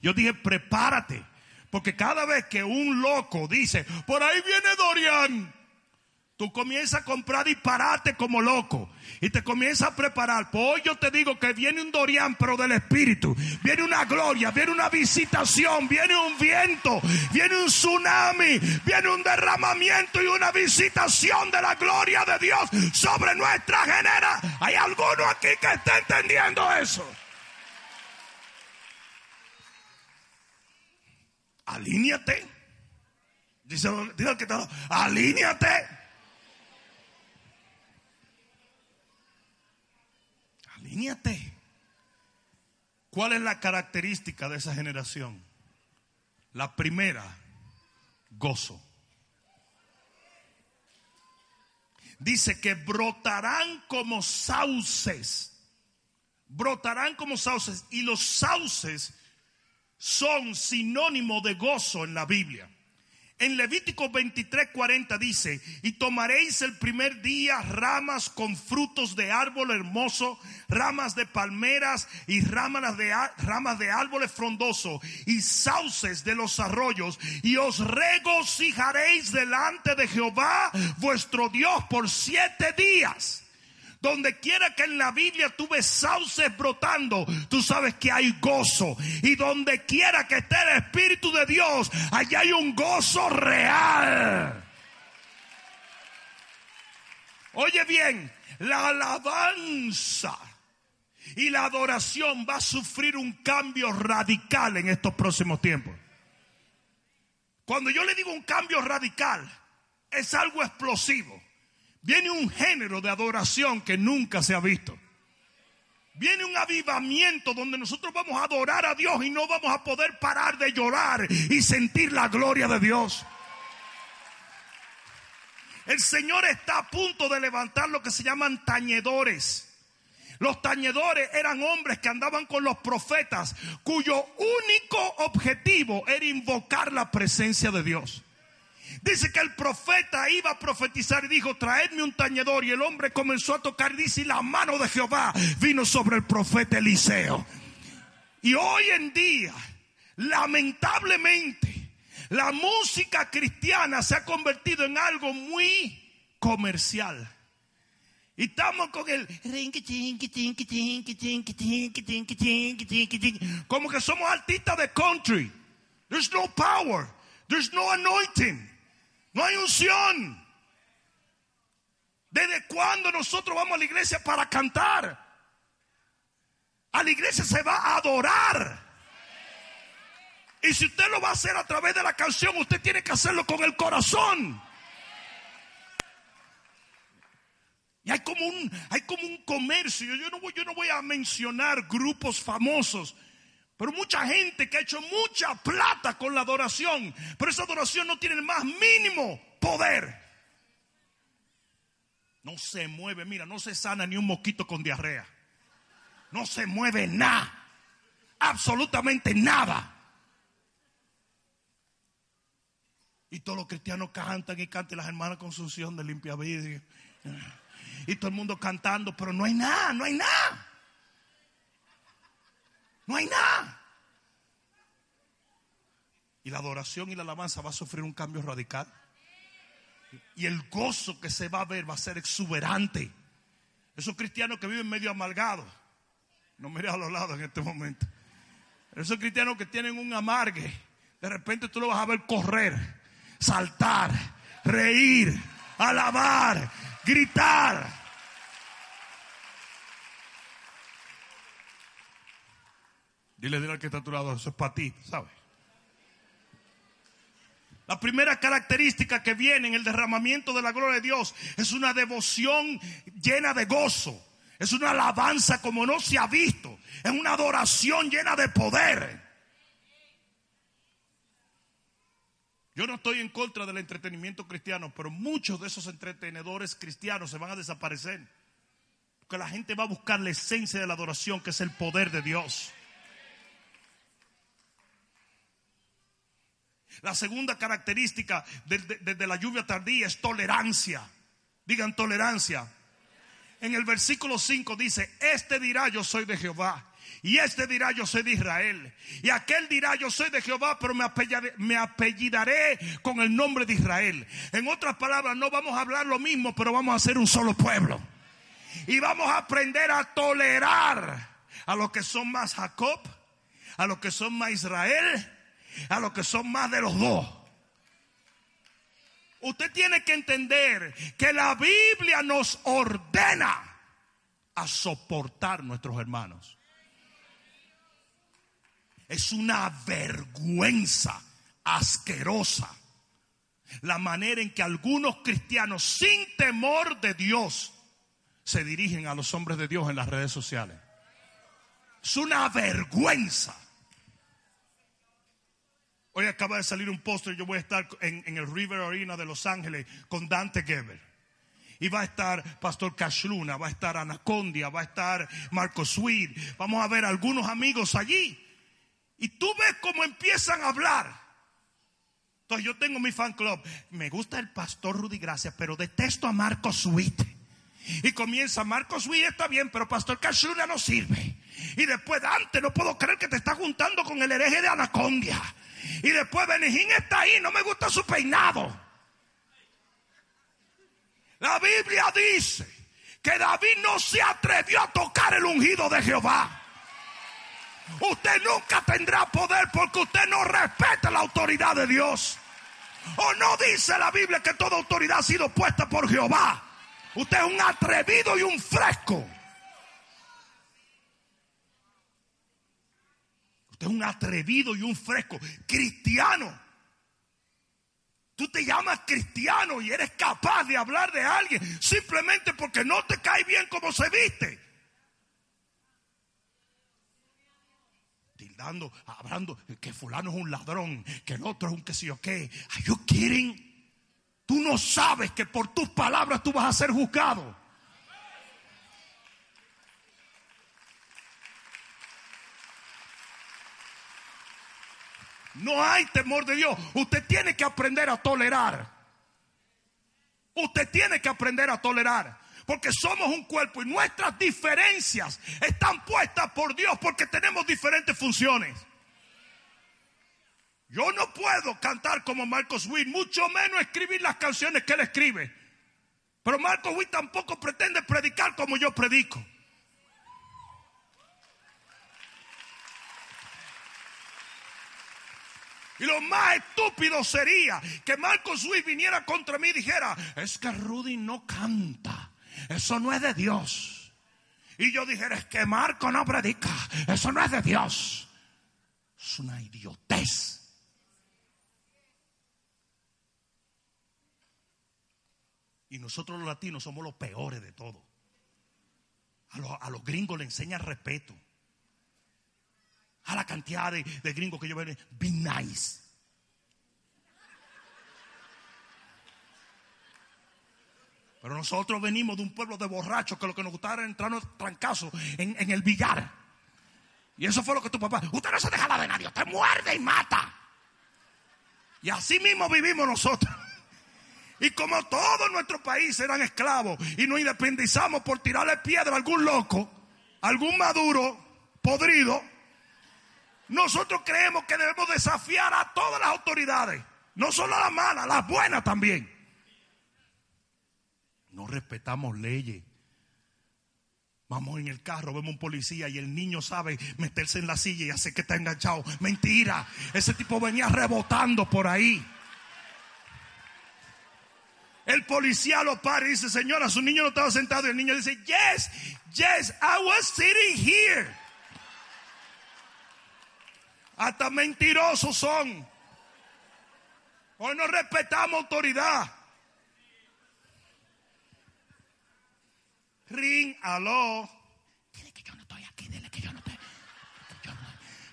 Yo dije, prepárate. Porque cada vez que un loco dice, por ahí viene Dorian, tú comienzas a comprar disparate como loco y te comienzas a preparar. Pues hoy yo te digo que viene un Dorian, pero del Espíritu. Viene una gloria, viene una visitación, viene un viento, viene un tsunami, viene un derramamiento y una visitación de la gloria de Dios sobre nuestra genera. ¿Hay alguno aquí que esté entendiendo eso? Alíñate. Dice, dice que está, alíñate. ¿Cuál es la característica de esa generación? La primera, gozo. Dice que brotarán como sauces. Brotarán como sauces. Y los sauces son sinónimo de gozo en la Biblia. En Levítico 23, 40 dice, y tomaréis el primer día ramas con frutos de árbol hermoso, ramas de palmeras y ramas de, ramas de árboles frondosos y sauces de los arroyos, y os regocijaréis delante de Jehová vuestro Dios por siete días. Donde quiera que en la Biblia tú ves sauces brotando, tú sabes que hay gozo. Y donde quiera que esté el Espíritu de Dios, allá hay un gozo real. Oye bien, la alabanza y la adoración va a sufrir un cambio radical en estos próximos tiempos. Cuando yo le digo un cambio radical, es algo explosivo. Viene un género de adoración que nunca se ha visto. Viene un avivamiento donde nosotros vamos a adorar a Dios y no vamos a poder parar de llorar y sentir la gloria de Dios. El Señor está a punto de levantar lo que se llaman tañedores. Los tañedores eran hombres que andaban con los profetas cuyo único objetivo era invocar la presencia de Dios. Dice que el profeta iba a profetizar y dijo, traedme un tañedor. Y el hombre comenzó a tocar, dice, la mano de Jehová vino sobre el profeta Eliseo. Y hoy en día, lamentablemente, la música cristiana se ha convertido en algo muy comercial. Y estamos con el como que somos artistas de country. There's no power. There's no anointing. No hay unción. ¿Desde cuándo nosotros vamos a la iglesia para cantar? A la iglesia se va a adorar. Y si usted lo va a hacer a través de la canción, usted tiene que hacerlo con el corazón. Y hay como un, hay como un comercio. Yo no, voy, yo no voy a mencionar grupos famosos. Pero mucha gente que ha hecho mucha plata con la adoración. Pero esa adoración no tiene el más mínimo poder. No se mueve, mira, no se sana ni un mosquito con diarrea. No se mueve nada. Absolutamente nada. Y todos los cristianos cantan y cantan las hermanas con su de limpia vida. Y todo el mundo cantando, pero no hay nada, no hay nada. No hay nada. Y la adoración y la alabanza va a sufrir un cambio radical. Y el gozo que se va a ver va a ser exuberante. Esos cristianos que viven medio amargados. No mire a los lados en este momento. Esos cristianos que tienen un amargue. De repente tú lo vas a ver correr, saltar, reír, alabar, gritar. Dile, dile al que está a tu lado, eso es para ti, ¿sabes? La primera característica que viene en el derramamiento de la gloria de Dios es una devoción llena de gozo. Es una alabanza como no se ha visto. Es una adoración llena de poder. Yo no estoy en contra del entretenimiento cristiano, pero muchos de esos entretenedores cristianos se van a desaparecer. Porque la gente va a buscar la esencia de la adoración, que es el poder de Dios. La segunda característica de, la lluvia tardía es tolerancia. Digan tolerancia. En el versículo 5 dice, este dirá yo soy de Jehová. Y este dirá yo soy de Israel. Y aquel dirá yo soy de Jehová, pero me apellidaré, me apellidaré, con el nombre de Israel. En otras palabras, no vamos a hablar lo mismo, pero vamos a ser un solo pueblo. Y vamos a aprender a tolerar a los que son más Jacob, a los que son más Israel a los que son más de los dos. Usted tiene que entender que la Biblia nos ordena a soportar nuestros hermanos. Es una vergüenza asquerosa la manera en que algunos cristianos sin temor de Dios se dirigen a los hombres de Dios en las redes sociales. Es una vergüenza. Hoy acaba de salir un póster, yo voy a estar en, el River Arena de Los Ángeles con Dante Geber. Y va a estar Pastor Cashluna, va a estar Anacondia, va a estar Marco Sweet. Vamos a ver algunos amigos allí. Y tú ves cómo empiezan a hablar. Entonces yo tengo mi fan club. Me gusta el pastor Rudy Gracia, pero detesto a Marco Sweet. Y comienza, Marco Sweet está bien, pero Pastor Cashluna no sirve. Y después, Dante, no puedo creer que te está juntando con el hereje de Anacondia. Y después Benejín está ahí, no me gusta su peinado. La Biblia dice que David no se atrevió a tocar el ungido de Jehová. Usted nunca tendrá poder porque usted no respeta la autoridad de Dios. O no dice la Biblia que toda autoridad ha sido puesta por Jehová. Usted es un atrevido y un fresco. Es un atrevido y un fresco cristiano. Tú te llamas cristiano y eres capaz de hablar de alguien simplemente porque no te cae bien como se viste. Tildando, hablando que fulano es un ladrón, que el otro es un que sé yo qué. Are you kidding? Tú no sabes que por tus palabras tú vas a ser juzgado. No hay temor de Dios. Usted tiene que aprender a tolerar. Usted tiene que aprender a tolerar. Porque somos un cuerpo y nuestras diferencias están puestas por Dios porque tenemos diferentes funciones. Yo no puedo cantar como Marcos Witt, mucho menos escribir las canciones que él escribe. Pero Marcos Witt tampoco pretende predicar como yo predico. Y lo más estúpido sería que Marcos Witt viniera contra mí y dijera, es que Rudy no canta, eso no es de Dios. Y yo dijera, es que Marco no predica, eso no es de Dios. Es una idiotez. Y nosotros los latinos somos los peores de todo. A los, a los gringos le enseñan respeto. A la cantidad de, de gringos que yo veo, be nice. Pero nosotros venimos de un pueblo de borrachos que lo que nos gustaba era entrarnos trancazos en, en el billar. Y eso fue lo que tu papá. Usted no se deja la de nadie, usted muerde y mata. Y así mismo vivimos nosotros. Y como todos nuestros países eran esclavos y nos independizamos por tirarle piedra a algún loco, algún maduro, podrido, nosotros creemos que debemos desafiar a todas las autoridades, no solo a las malas, las buenas también. No respetamos leyes. Vamos en el carro, vemos un policía y el niño sabe meterse en la silla y hace que está enganchado. Mentira, ese tipo venía rebotando por ahí. El policía lo para y dice, señora, su niño no estaba sentado. Y el niño dice, yes, yes, I was sitting here. Hasta mentirosos son. Hoy no respetamos autoridad. Ring, aló. Dile que yo no estoy aquí, dile que yo no estoy.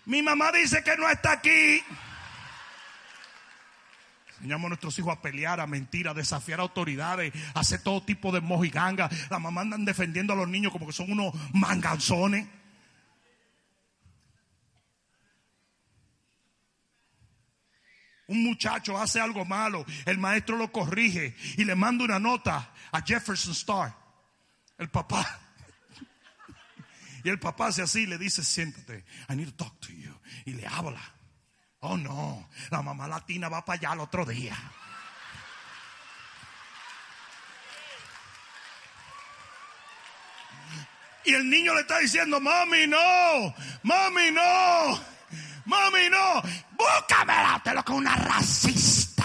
Mi mamá dice que no está aquí. Enseñamos a nuestros hijos a pelear, a mentir, a desafiar autoridades, a hacer todo tipo de mojiganga. Las mamás andan defendiendo a los niños como que son unos manganzones. Un muchacho hace algo malo, el maestro lo corrige y le manda una nota a Jefferson Star, el papá. Y el papá hace así, le dice, siéntate, I need to talk to you. Y le habla. Oh no, la mamá latina va para allá el otro día. Y el niño le está diciendo, mami, no, mami, no, mami, no, búscamela, te lo que una racista.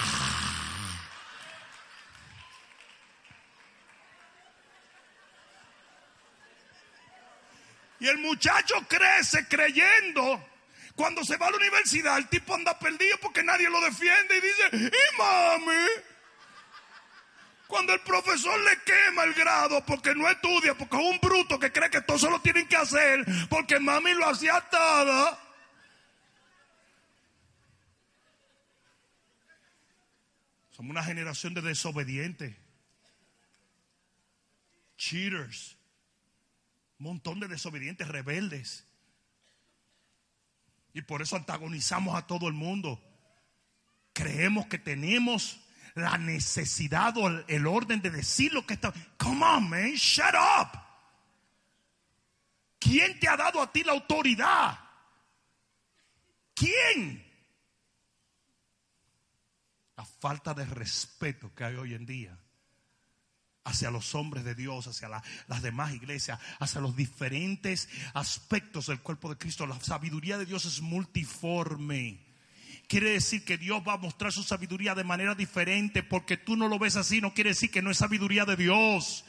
Y el muchacho crece creyendo. Cuando se va a la universidad, el tipo anda perdido porque nadie lo defiende y dice, ¿y mami? Cuando el profesor le quema el grado porque no estudia, porque es un bruto que cree que todo se lo tienen que hacer, porque mami lo hacía todo. Una generación de desobedientes, cheaters, un montón de desobedientes, rebeldes. Y por eso antagonizamos a todo el mundo. Creemos que tenemos la necesidad o el, el orden de decir lo que está. Come on, man, shut up. ¿Quién te ha dado a ti la autoridad? ¿Quién? La falta de respeto que hay hoy en día hacia los hombres de Dios, hacia la- las demás iglesias, hacia los diferentes aspectos del cuerpo de Cristo. La sabiduría de Dios es multiforme. Quiere decir que Dios va a mostrar su sabiduría de manera diferente porque tú no lo ves así, no quiere decir que no es sabiduría de Dios.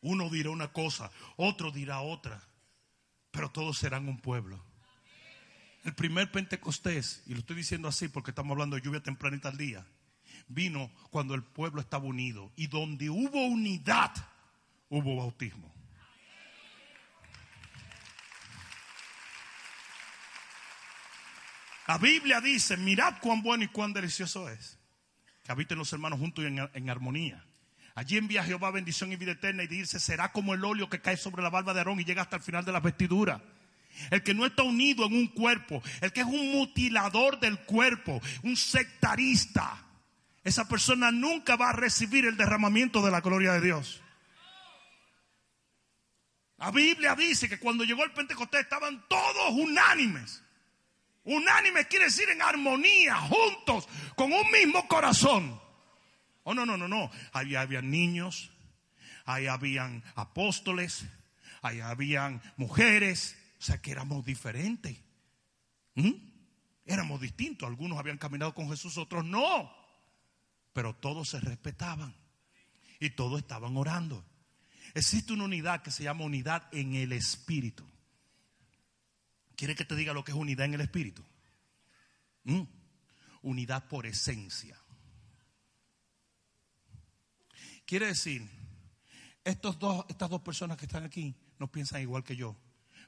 Uno dirá una cosa, otro dirá otra, pero todos serán un pueblo. El primer Pentecostés, y lo estoy diciendo así porque estamos hablando de lluvia tempranita al día, vino cuando el pueblo estaba unido. Y donde hubo unidad, hubo bautismo. La Biblia dice, mirad cuán bueno y cuán delicioso es. Que habiten los hermanos juntos y en, armonía. Allí envía Jehová bendición y vida eterna y dice, será como el óleo que cae sobre la barba de Aarón y llega hasta el final de la vestidura. El que no está unido en un cuerpo, el que es un mutilador del cuerpo, un sectarista, esa persona nunca va a recibir el derramamiento de la gloria de Dios. La Biblia dice que cuando llegó el Pentecostés estaban todos unánimes. Unánime quiere decir en armonía, juntos, con un mismo corazón. Oh, no, no, no, no. Ahí habían niños, ahí habían apóstoles, ahí habían mujeres. O sea que éramos diferentes. ¿Mm? Éramos distintos. Algunos habían caminado con Jesús, otros no. Pero todos se respetaban y todos estaban orando. Existe una unidad que se llama unidad en el espíritu. ¿Quiere que te diga lo que es unidad en el espíritu? ¿Mm? Unidad por esencia. Quiere decir, estos dos, estas dos personas que están aquí no piensan igual que yo,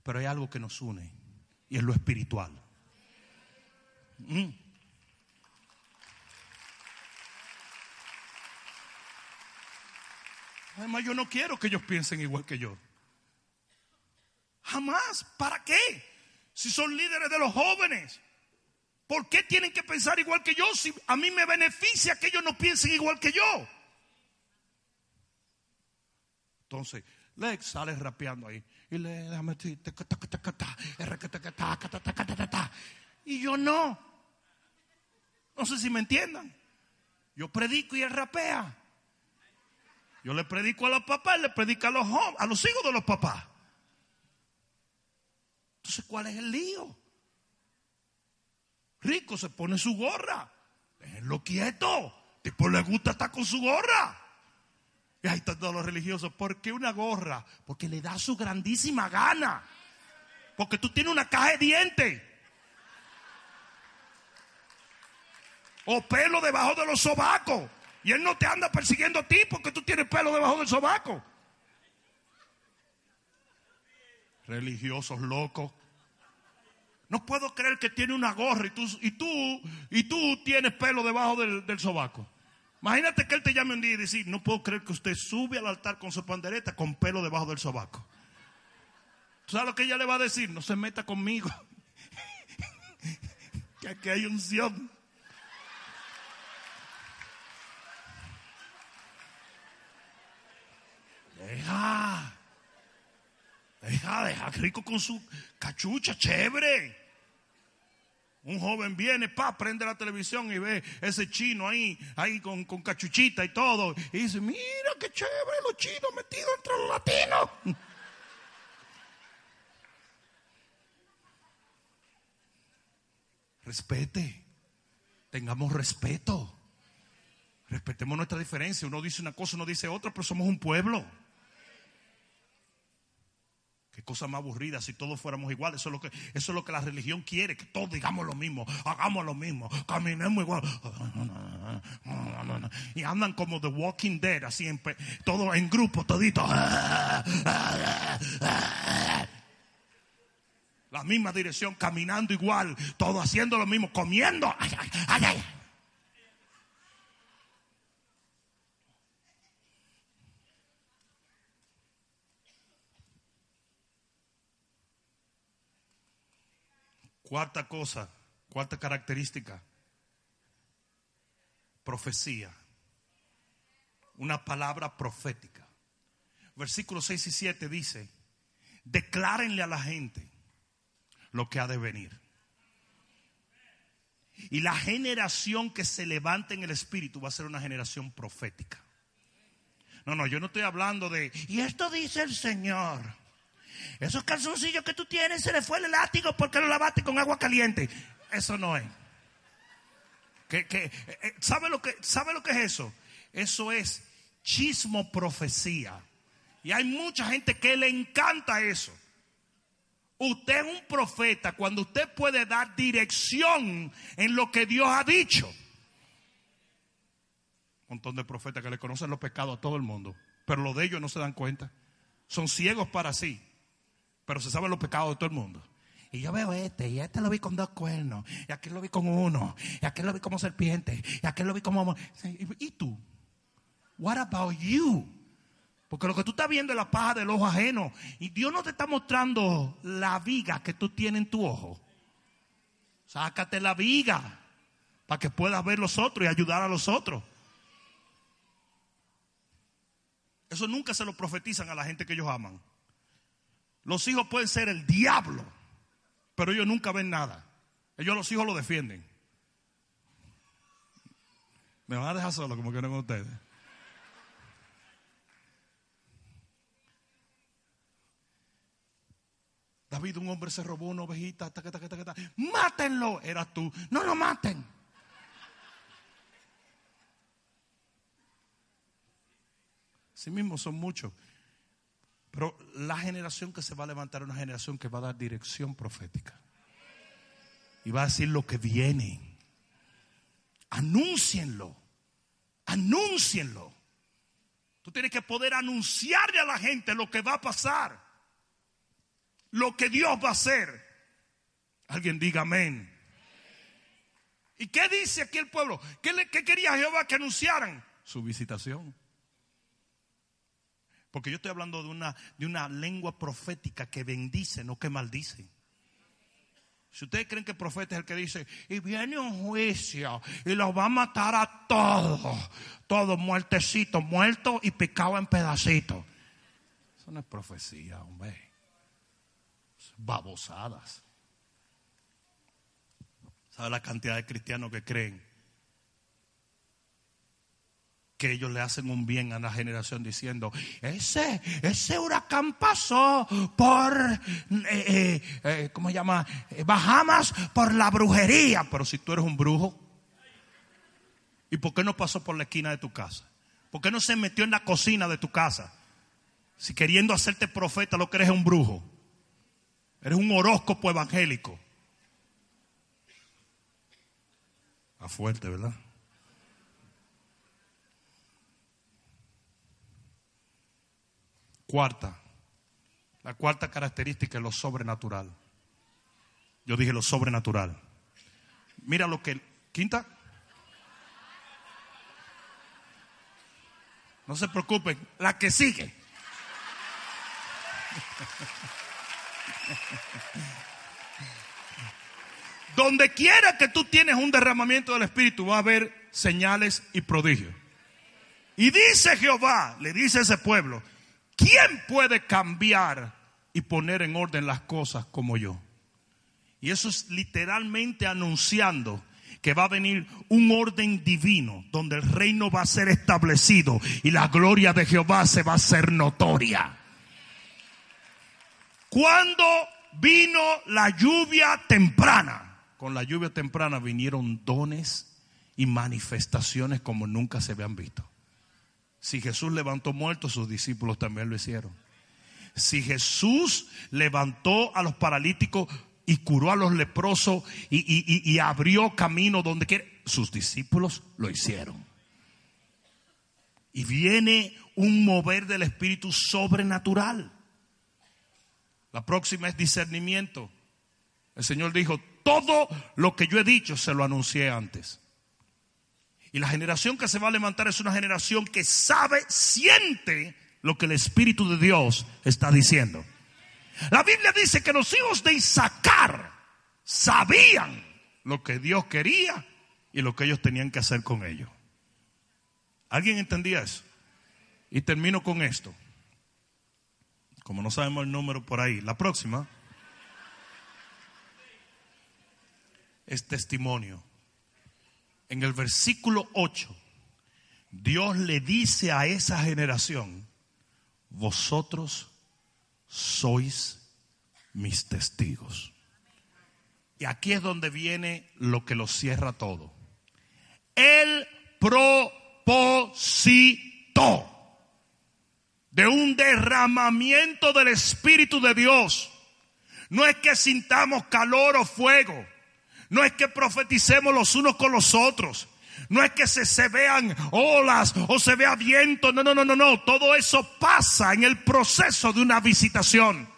pero hay algo que nos une y es lo espiritual. ¿Mm? Además, yo no quiero que ellos piensen igual que yo. Jamás. ¿Para qué? Si son líderes de los jóvenes. ¿Por qué tienen que pensar igual que yo si a mí me beneficia que ellos no piensen igual que yo? Entonces, Lex sale rapeando ahí. Y le déjame Y yo no. No sé si me entiendan. Yo predico y él rapea. Yo le predico a los papás, le predica a los, a los hijos de los papás. Entonces, ¿cuál es el lío? Rico se pone su gorra. Déjenlo quieto. Tipo le gusta estar con su gorra. Y ahí están todos los religiosos. ¿Por qué una gorra? Porque le da su grandísima gana. Porque tú tienes una caja de dientes. O pelo debajo de los sobacos. Y él no te anda persiguiendo a ti porque tú tienes pelo debajo del sobaco. Religiosos locos. No puedo creer que tiene una gorra y tú, y tú, y tú tienes pelo debajo del, del sobaco. Imagínate que él te llame un día y dice, no puedo creer que usted sube al altar con su pandereta con pelo debajo del sobaco. ¿Tú sabes lo que ella le va a decir? No se meta conmigo. que aquí hay unción. Deja. Deja, deja rico con su cachucha, chévere. Un joven viene, pa, prende la televisión y ve ese chino ahí, ahí con, con cachuchita y todo. Y dice, mira qué chévere los chinos metidos entre los latinos. Respete. Tengamos respeto. Respetemos nuestra diferencia. Uno dice una cosa, uno dice otra, pero somos un pueblo. Qué cosa más aburrida si todos fuéramos iguales. Eso es lo que, la religión quiere, que todos digamos lo mismo, hagamos lo mismo, caminemos igual. Y andan como The Walking Dead, así en, todos en grupo, toditos. La misma dirección, caminando igual, todos haciendo lo mismo, comiendo. Ay, ay, ay, Cuarta cosa, cuarta característica, profecía. Una palabra profética. Versículos 6 y 7 dice, declárenle a la gente lo que ha de venir. Y la generación que se levante en el Espíritu va a ser una generación profética. No, no, yo no estoy hablando de, y esto dice el Señor. Esos calzoncillos que tú tienes se le fue el elástico porque lo lavaste con agua caliente. Eso no es. Eh, eh, ¿sabe, lo que, ¿Sabe lo que es eso? Eso es chismo profecía. Y hay mucha gente que le encanta eso. Usted es un profeta cuando usted puede dar dirección en lo que Dios ha dicho. Un montón de profetas que le conocen los pecados a todo el mundo, pero los de ellos no se dan cuenta. Son ciegos para sí, pero se saben los pecados de todo el mundo. Y yo veo este, y este lo vi con dos cuernos, y aquel lo vi con uno, y aquel lo vi como serpiente, y aquel lo vi como... ¿Y tú? What about you? Porque lo que tú estás viendo es la paja del ojo ajeno. Y Dios no te está mostrando la viga que tú tienes en tu ojo. Sácate la viga para que puedas ver los otros y ayudar a los otros. Eso nunca se lo profetizan a la gente que ellos aman. Los hijos pueden ser el diablo pero ellos nunca ven nada. Ellos los hijos lo defienden. Me van a dejar solo como quieren ustedes. David, un hombre se robó una ovejita, mátenlo, eras tú, no lo maten. Sí mismo son muchos. Pero la generación que se va a levantar es una generación que va a dar dirección profética. Y va a decir lo que viene. Anúncienlo. Anúncienlo. Tú tienes que poder anunciarle a la gente lo que va a pasar. Lo que Dios va a hacer. Alguien diga amén. ¿Y qué dice aquí el pueblo? ¿Qué, le, qué quería Jehová que anunciaran? Su visitación. Porque yo estoy hablando de una, de una lengua profética que bendice, no que maldice. Si ustedes creen que el profeta es el que dice, y viene un juicio y los va a matar a todos, todos muertecitos, muertos y picados en pedacitos. Eso no es profecía, hombre. Babosadas. ¿Sabe la cantidad de cristianos que creen que ellos le hacen un bien a la generación diciendo, ese, ese huracán pasó por, eh, eh, eh ¿cómo se llama? Bahamas por la brujería. Pero si tú eres un brujo, ¿y por qué no pasó por la esquina de tu casa? ¿Por qué no se metió en la cocina de tu casa? Si queriendo hacerte profeta lo que eres es un brujo. Eres un horóscopo evangélico. A fuerte, ¿verdad? Cuarta, la cuarta característica es lo sobrenatural. Yo dije lo sobrenatural. Mira lo que... Quinta. No se preocupen, la que sigue. Donde quiera que tú tienes un derramamiento del Espíritu, va a haber señales y prodigios. Y dice Jehová, le dice a ese pueblo, ¿Quién puede cambiar y poner en orden las cosas como yo? Y eso es literalmente anunciando que va a venir un orden divino donde el reino va a ser establecido y la gloria de Jehová se va a hacer notoria. Cuando vino la lluvia temprana, con la lluvia temprana vinieron dones y manifestaciones como nunca se habían visto. Si Jesús levantó muertos, sus discípulos también lo hicieron. Si Jesús levantó a los paralíticos y curó a los leprosos y, abrió camino donde quiere, sus discípulos lo hicieron. Y viene un mover del Espíritu sobrenatural. La próxima es discernimiento. El Señor dijo, todo lo que yo he dicho se lo anuncié antes. Y la generación que se va a levantar es una generación que sabe, siente lo que el Espíritu de Dios está diciendo. La Biblia dice que los hijos de Isaacar sabían lo que Dios quería y lo que ellos tenían que hacer con ellos. ¿Alguien entendía eso? Y termino con esto. Como no sabemos el número por ahí, la próxima es testimonio en el versículo 8, Dios le dice a esa generación, vosotros sois mis testigos. Y aquí es donde viene lo que lo cierra todo. El propósito de un derramamiento del Espíritu de Dios No es que sintamos calor o fuego. No es que profeticemos los unos con los otros. No es que se, se, vean olas o se vea viento. No, no, no, no, no. Todo eso pasa en el proceso de una visitación.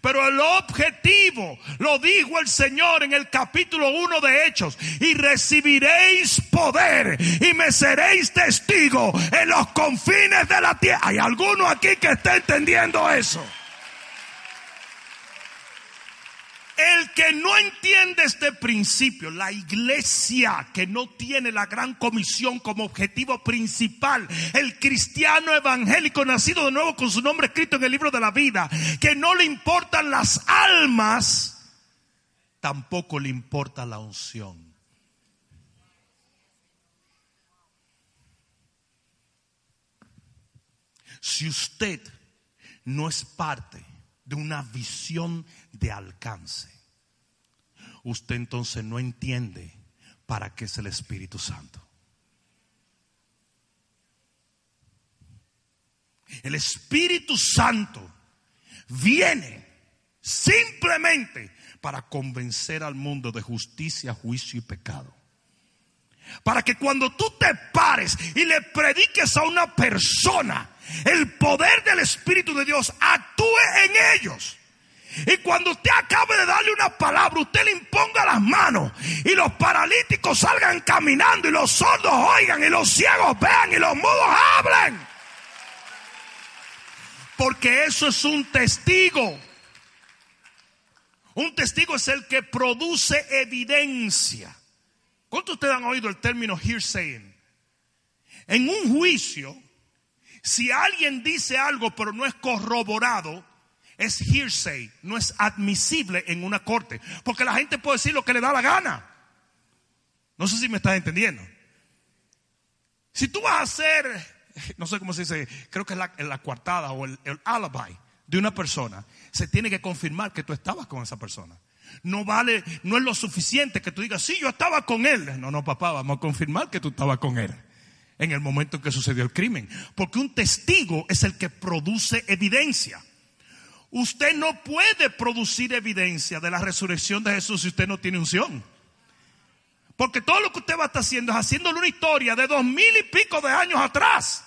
Pero el objetivo lo dijo el Señor en el capítulo 1 de Hechos. Y recibiréis poder y me seréis testigo en los confines de la tierra. ¿Hay alguno aquí que esté entendiendo eso? El que no entiende este principio, la iglesia que no tiene la gran comisión como objetivo principal, el cristiano evangélico nacido de nuevo con su nombre escrito en el libro de la vida, que no le importan las almas, tampoco le importa la unción. Si usted no es parte de una visión de alcance, usted entonces no entiende para qué es el Espíritu Santo. El Espíritu Santo viene simplemente para convencer al mundo de justicia, juicio y pecado. Para que cuando tú te pares y le prediques a una persona el poder del Espíritu de Dios actúe en ellos. Y cuando usted acabe de darle una palabra, usted le imponga las manos y los paralíticos salgan caminando y los sordos oigan y los ciegos vean y los mudos hablen. Porque eso es un testigo. Un testigo es el que produce evidencia. ¿Cuántos ustedes han oído el término hearsay? En un juicio, si alguien dice algo pero no es corroborado, es hearsay, no es admisible en una corte. Porque la gente puede decir lo que le da la gana. No sé si me estás entendiendo. Si tú vas a hacer, no sé cómo se dice, creo que es la, la coartada o el, el alibi de una persona, se tiene que confirmar que tú estabas con esa persona. No vale, no es lo suficiente que tú digas, sí, yo estaba con él. No, no, papá, vamos a confirmar que tú estabas con él en el momento en que sucedió el crimen. Porque un testigo es el que produce evidencia. Usted no puede producir evidencia de la resurrección de Jesús si usted no tiene unción. Porque todo lo que usted va a estar haciendo es haciéndole una historia de dos mil y pico de años atrás.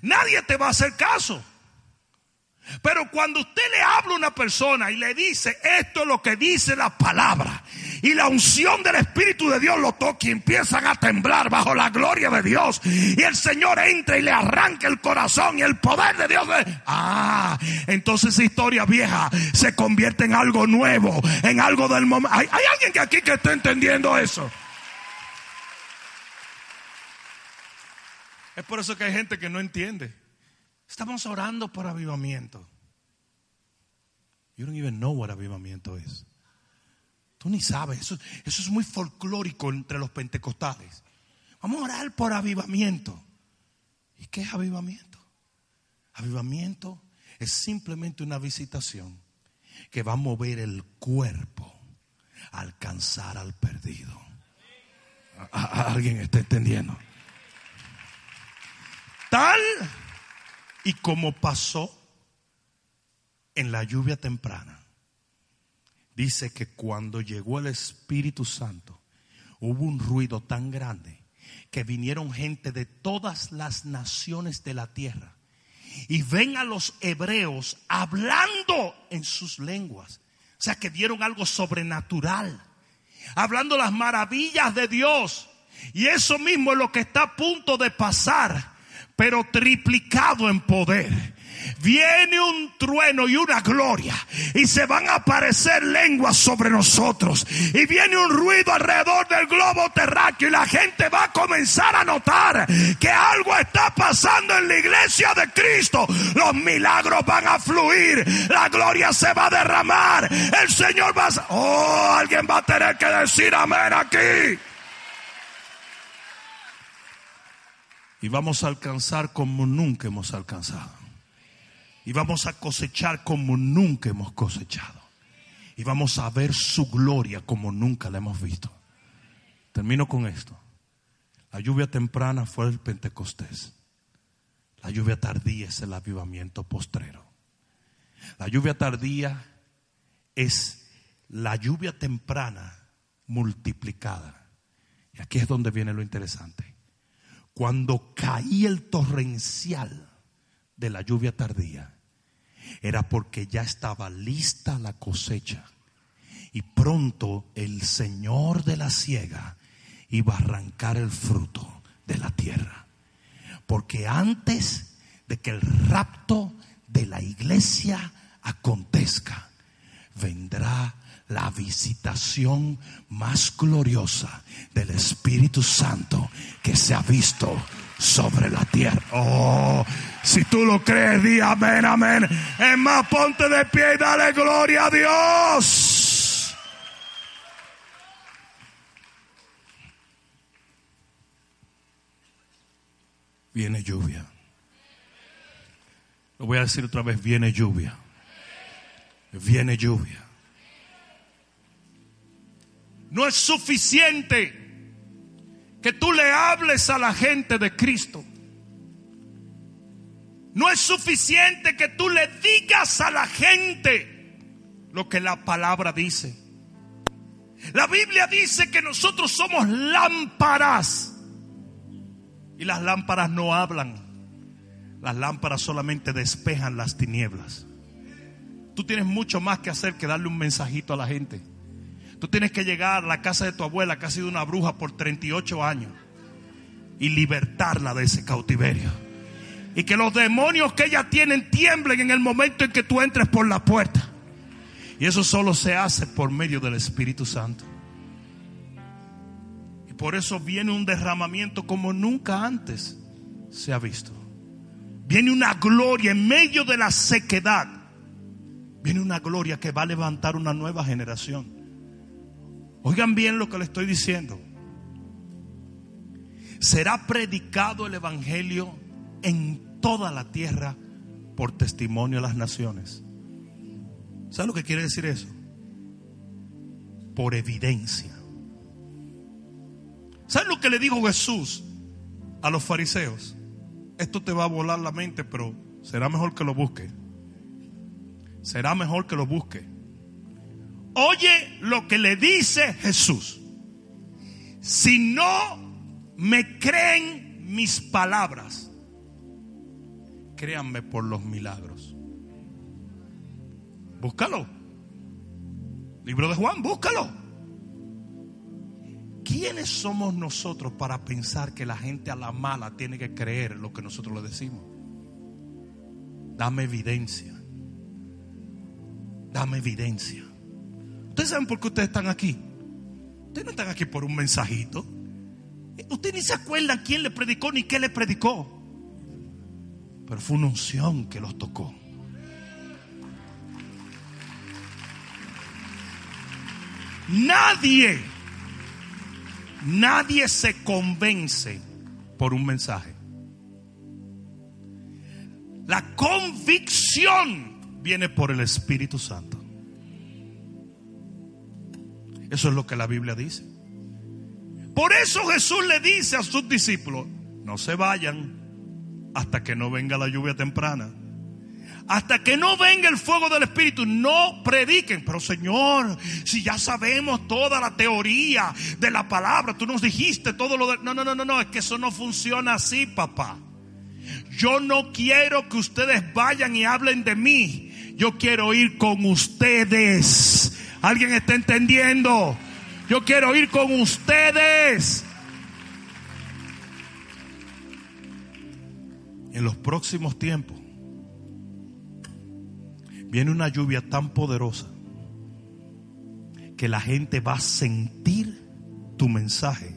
Nadie te va a hacer caso. Pero cuando usted le habla a una persona y le dice, esto es lo que dice la palabra, y la unción del Espíritu de Dios lo toca y empiezan a temblar bajo la gloria de Dios, y el Señor entra y le arranca el corazón y el poder de Dios. Ah, entonces esa historia vieja se convierte en algo nuevo, en algo del momento. ¿Hay, hay alguien que aquí que esté entendiendo eso? Es por eso que hay gente que no entiende. Estamos orando por avivamiento. You don't even know what avivamiento es. Tú ni sabes, eso, es muy folclórico entre los pentecostales. Vamos a orar por avivamiento. ¿Y qué es avivamiento? Avivamiento es simplemente una visitación que va a mover el cuerpo a alcanzar al perdido. ¿A, a, alguien está entendiendo? Tal y como pasó en la lluvia temprana, dice que cuando llegó el Espíritu Santo, hubo un ruido tan grande que vinieron gente de todas las naciones de la tierra y ven a los hebreos hablando en sus lenguas. O sea que dieron algo sobrenatural, hablando las maravillas de Dios. Y eso mismo es lo que está a punto de pasar pero triplicado en poder. Viene un trueno y una gloria y se van a aparecer lenguas sobre nosotros y viene un ruido alrededor del globo terráqueo y la gente va a comenzar a notar que algo está pasando en la iglesia de Cristo. Los milagros van a fluir, la gloria se va a derramar, el Señor va a... Oh, alguien va a tener que decir amén aquí. Y vamos a alcanzar como nunca hemos alcanzado. Y vamos a cosechar como nunca hemos cosechado. Y vamos a ver su gloria como nunca la hemos visto. Termino con esto. La lluvia temprana fue el Pentecostés. La lluvia tardía es el avivamiento postrero. La lluvia tardía es la lluvia temprana multiplicada. Y aquí es donde viene lo interesante. Cuando caía el torrencial de la lluvia tardía, era porque ya estaba lista la cosecha. Y pronto el Señor de la siega iba a arrancar el fruto de la tierra. Porque antes de que el rapto de la iglesia acontezca, vendrá la visitación más gloriosa del Espíritu Santo que se ha visto sobre la tierra. Oh, si tú lo crees, di amén, amén. Es más, ponte de pie y dale gloria a Dios. Viene lluvia. Lo voy a decir otra vez, viene lluvia. Viene lluvia. No es suficiente que tú le hables a la gente de Cristo. No es suficiente que tú le digas a la gente lo que la palabra dice. La Biblia dice que nosotros somos lámparas. Y las lámparas no hablan. Las lámparas solamente despejan las tinieblas. Tú tienes mucho más que hacer que darle un mensajito a la gente. Tú tienes que llegar a la casa de tu abuela, que ha sido una bruja por 38 años, y libertarla de ese cautiverio. Y que los demonios que ella tiene tiemblen en el momento en que tú entres por la puerta. Y eso solo se hace por medio del Espíritu Santo. Y por eso viene un derramamiento como nunca antes se ha visto. Viene una gloria en medio de la sequedad. Viene una gloria que va a levantar una nueva generación. Oigan bien lo que le estoy diciendo. Será predicado el Evangelio en toda la tierra por testimonio a las naciones. ¿Sabe lo que quiere decir eso? Por evidencia. ¿Sabe lo que le dijo Jesús a los fariseos? Esto te va a volar la mente, pero será mejor que lo busque. Será mejor que lo busque. Oye lo que le dice Jesús. Si no me creen mis palabras, créanme por los milagros. Búscalo. Libro de Juan, búscalo. ¿Quiénes somos nosotros para pensar que la gente a la mala tiene que creer lo que nosotros le decimos? Dame evidencia. Dame evidencia. ¿Ustedes saben por qué ustedes están aquí? Ustedes no están aquí por un mensajito. Ustedes ni se acuerdan quién le predicó ni qué le predicó. Pero fue una unción que los tocó. Nadie, nadie se convence por un mensaje. La convicción viene por el Espíritu Santo. Eso es lo que la Biblia dice. Por eso Jesús le dice a sus discípulos, no se vayan hasta que no venga la lluvia temprana. Hasta que no venga el fuego del Espíritu, no prediquen. Pero Señor, si ya sabemos toda la teoría de la palabra, tú nos dijiste todo lo de... No, no, no, no, no, es que eso no funciona así, papá. Yo no quiero que ustedes vayan y hablen de mí. Yo quiero ir con ustedes ¿Alguien está entendiendo? Yo quiero ir con ustedes. En los próximos tiempos viene una lluvia tan poderosa que la gente va a sentir tu mensaje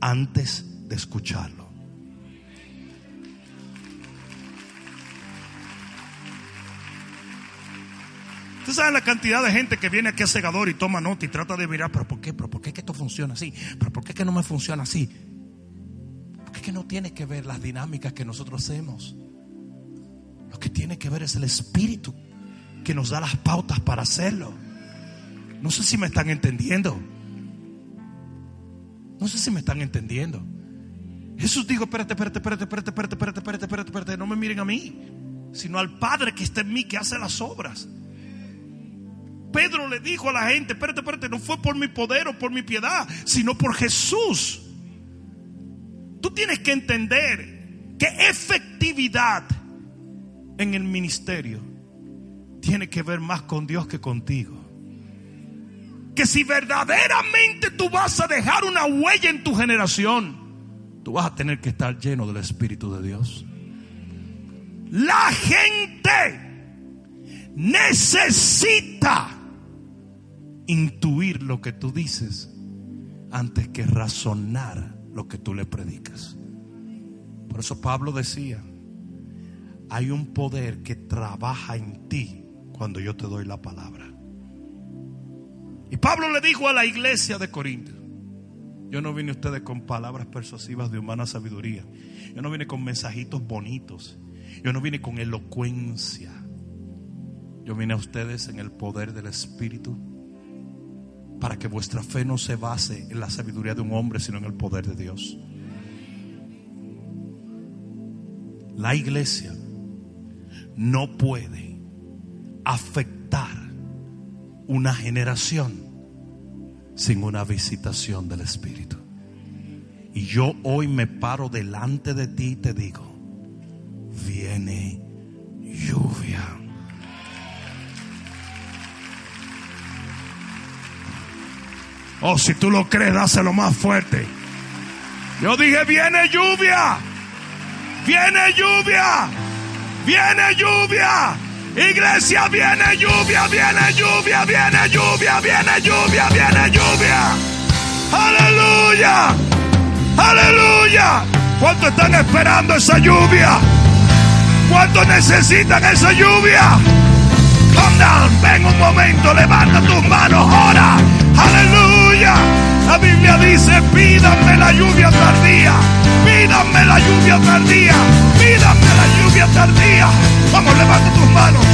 antes de escucharlo. Usted sabe la cantidad de gente que viene aquí a Segador y toma nota y trata de mirar, pero ¿por qué? ¿Pero por qué que esto funciona así? ¿Pero por qué que no me funciona así? Porque que no tiene que ver las dinámicas que nosotros hacemos. Lo que tiene que ver es el Espíritu que nos da las pautas para hacerlo. No sé si me están entendiendo. No sé si me están entendiendo. Jesús dijo, espérate, espérate, espérate, espérate, espérate, espérate, espérate, espérate, espérate, no me miren a mí, sino al Padre que está en mí, que hace las obras. Pedro le dijo a la gente, espérate, espérate, no fue por mi poder o por mi piedad, sino por Jesús. Tú tienes que entender que efectividad en el ministerio tiene que ver más con Dios que contigo. Que si verdaderamente tú vas a dejar una huella en tu generación, tú vas a tener que estar lleno del Espíritu de Dios. La gente necesita intuir lo que tú dices antes que razonar lo que tú le predicas. Por eso Pablo decía, hay un poder que trabaja en ti cuando yo te doy la palabra. Y Pablo le dijo a la iglesia de Corinto, yo no vine a ustedes con palabras persuasivas de humana sabiduría, yo no vine con mensajitos bonitos, yo no vine con elocuencia, yo vine a ustedes en el poder del Espíritu para que vuestra fe no se base en la sabiduría de un hombre, sino en el poder de Dios. La iglesia no puede afectar una generación sin una visitación del Espíritu. Y yo hoy me paro delante de ti y te digo, viene lluvia. Oh, si tú lo crees, dáselo más fuerte. Yo dije, viene lluvia. Viene lluvia. Viene lluvia. Iglesia, viene lluvia, viene lluvia, viene lluvia, viene lluvia, viene lluvia. Aleluya. Aleluya. ¿Cuánto están esperando esa lluvia? ¿Cuánto necesitan esa lluvia? Come down, ven un momento, levanta tus manos, ora. Aleluya. La Biblia dice, pídanme la lluvia tardía. Pídanme la lluvia tardía. Pídanme la lluvia tardía. Vamos, levanta tus manos.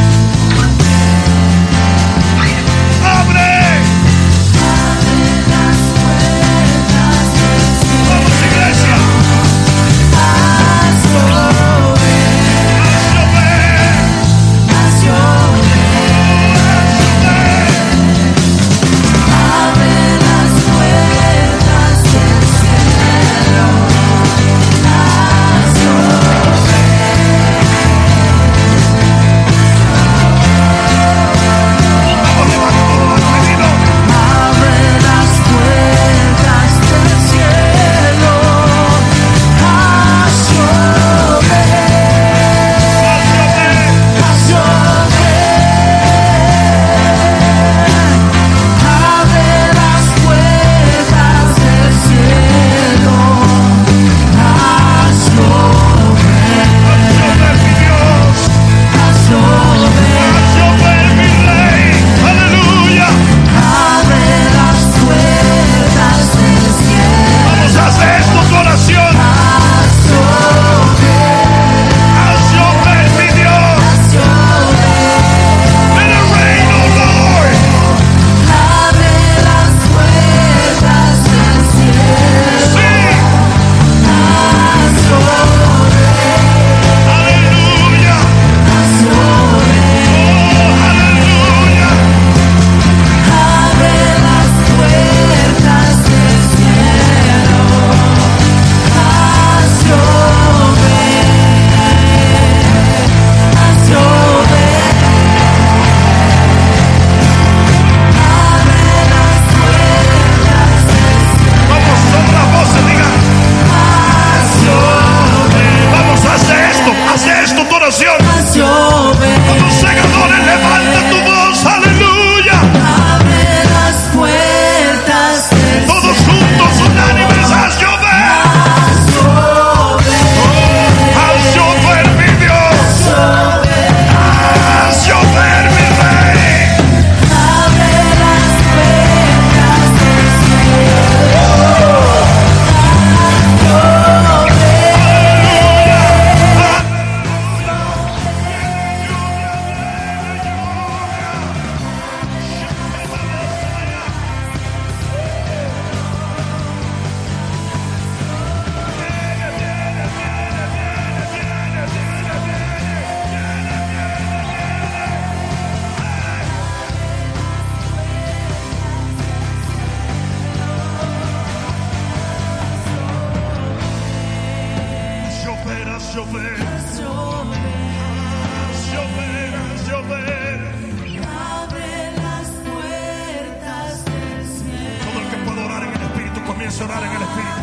Orar en el Espíritu, comienza a orar en el Espíritu.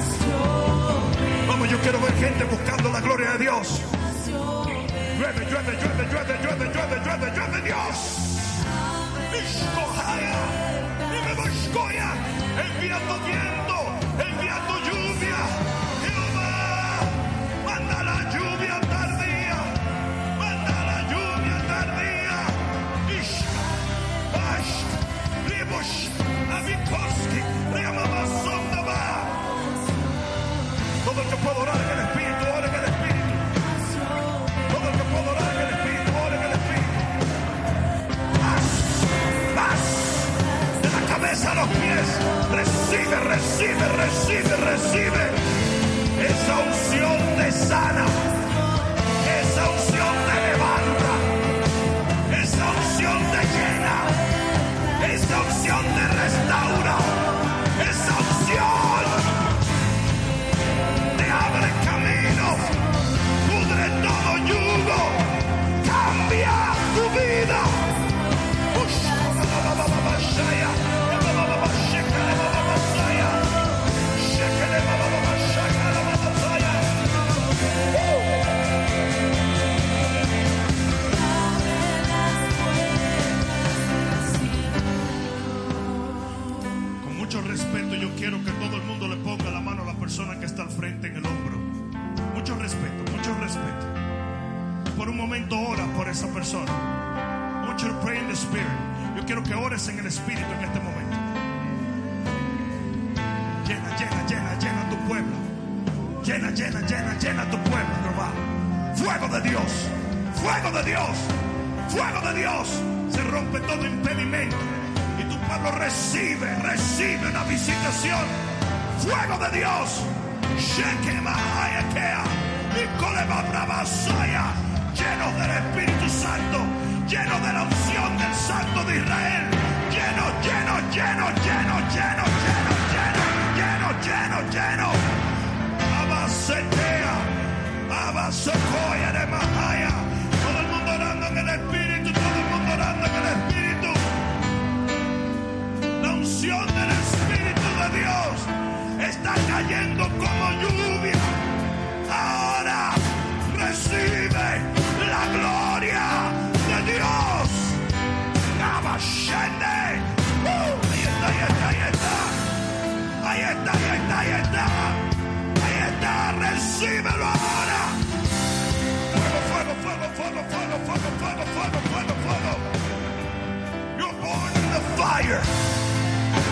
Vamos, yo quiero ver gente buscando la gloria de Dios. Llueve, llueve, llueve, llueve, llueve, llueve, llueve, llueve, Dios. Nimeboshkoya, enviando viento, enviando lluvia. Recibe. Esa unción te sana. Persona. I want you to. Yo quiero que ores en el espíritu en este momento. Llena, llena, llena, llena tu pueblo. Llena, llena, llena, llena tu pueblo, Jehová. Fuego de Dios, fuego de Dios, fuego de Dios. Se rompe todo impedimento. Y tu pueblo recibe, recibe una visitación. Fuego de Dios. Shekema Hayakea. Llenos del Espíritu Santo. Lleno de la unción del Santo de Israel. Lleno, lleno, lleno, lleno, lleno, lleno, lleno, lleno, lleno, lleno. Abasetea. Abasecoya de Mahaya. Todo el mundo orando en el Espíritu. Todo el mundo orando en el Espíritu. La unción del Espíritu de Dios está cayendo como lluvia. Ahora recibe recíbelo ahora. Fuego, fuego, fuego, fuego, fuego, fuego, fuego, fuego, fuego, fuego. You're born in the fire.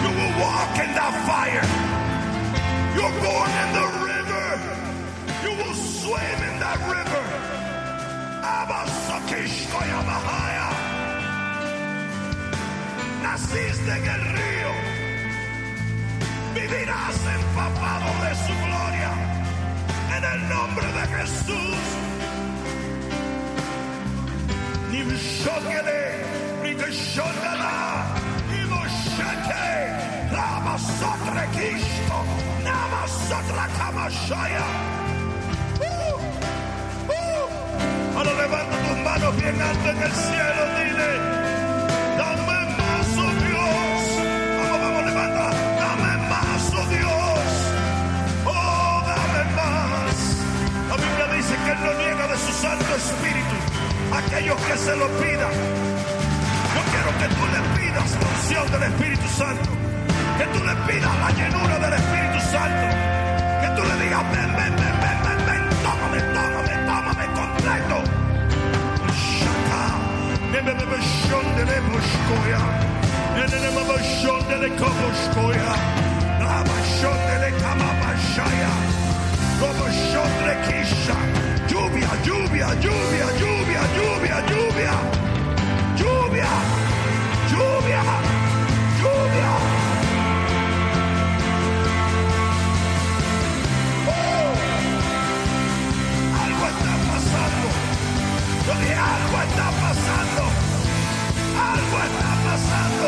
You will walk in that fire. You're born in the river. You will swim in that river. Naciste en el río. Vivirás empapado de su gloria. En el nombre de Jesús. Nimshokele, Nikashondala, Imoshake, Ramasotre Kishko, Namasotra Kamashaya. Uh, uh. Ahora levanta tus manos bien alto en el cielo, dile, Santo Espíritu aquellos que se lo pidan. Yo quiero que tú le pidas la unción del Espíritu Santo. Que tú le pidas la llenura del Espíritu Santo. Que tú le digas, ven, ven, ven, ven, ven, ven, tómame, tómame, tómame completo. Shaka lluvia, lluvia, lluvia, lluvia, lluvia, lluvia, lluvia, lluvia, lluvia. ¡Oh! Algo está pasando, Oye, algo está pasando, algo está pasando.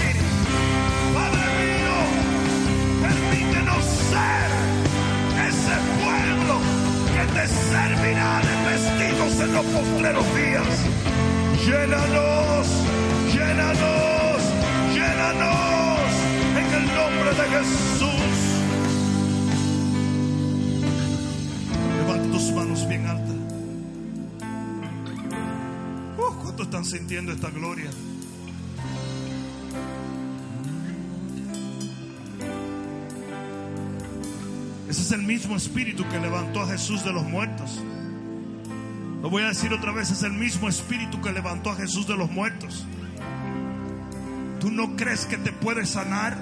Lluvia, lluvia, lluvia. Uh. los postreros días. Llénanos, llénanos, llénanos en el nombre de Jesús. Levanta tus manos bien altas. Uh, ¿Cuántos están sintiendo esta gloria? Es el mismo espíritu que levantó a Jesús de los muertos. Lo voy a decir otra vez, es el mismo espíritu que levantó a Jesús de los muertos. ¿Tú no crees que te puede sanar?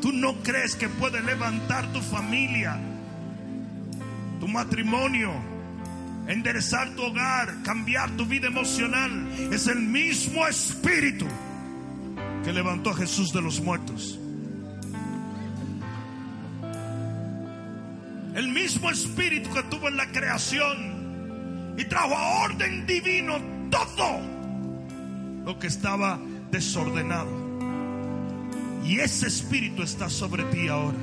¿Tú no crees que puede levantar tu familia, tu matrimonio, enderezar tu hogar, cambiar tu vida emocional? Es el mismo espíritu que levantó a Jesús de los muertos. Mismo espíritu que tuvo en la creación y trajo a orden divino todo lo que estaba desordenado. Y ese espíritu está sobre ti ahora.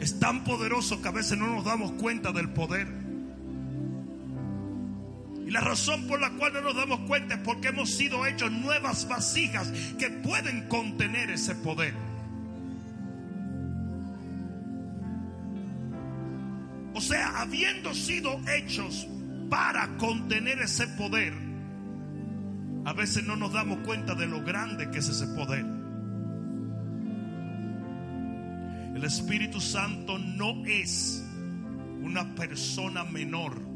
Es tan poderoso que a veces no nos damos cuenta del poder. Y la razón por la cual no nos damos cuenta es porque hemos sido hechos nuevas vasijas que pueden contener ese poder. O sea, habiendo sido hechos para contener ese poder, a veces no nos damos cuenta de lo grande que es ese poder. El Espíritu Santo no es una persona menor.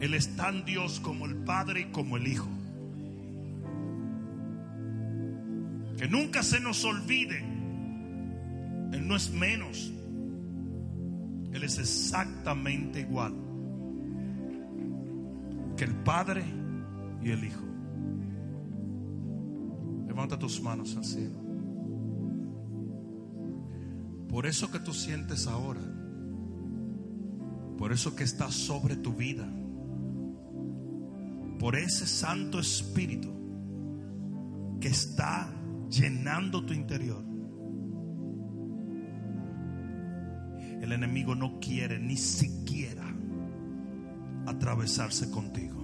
Él es tan Dios como el Padre y como el Hijo. Que nunca se nos olvide, Él no es menos. Él es exactamente igual que el Padre y el Hijo. Levanta tus manos al cielo. Por eso que tú sientes ahora, por eso que está sobre tu vida, por ese Santo Espíritu que está llenando tu interior. El enemigo no quiere ni siquiera atravesarse contigo.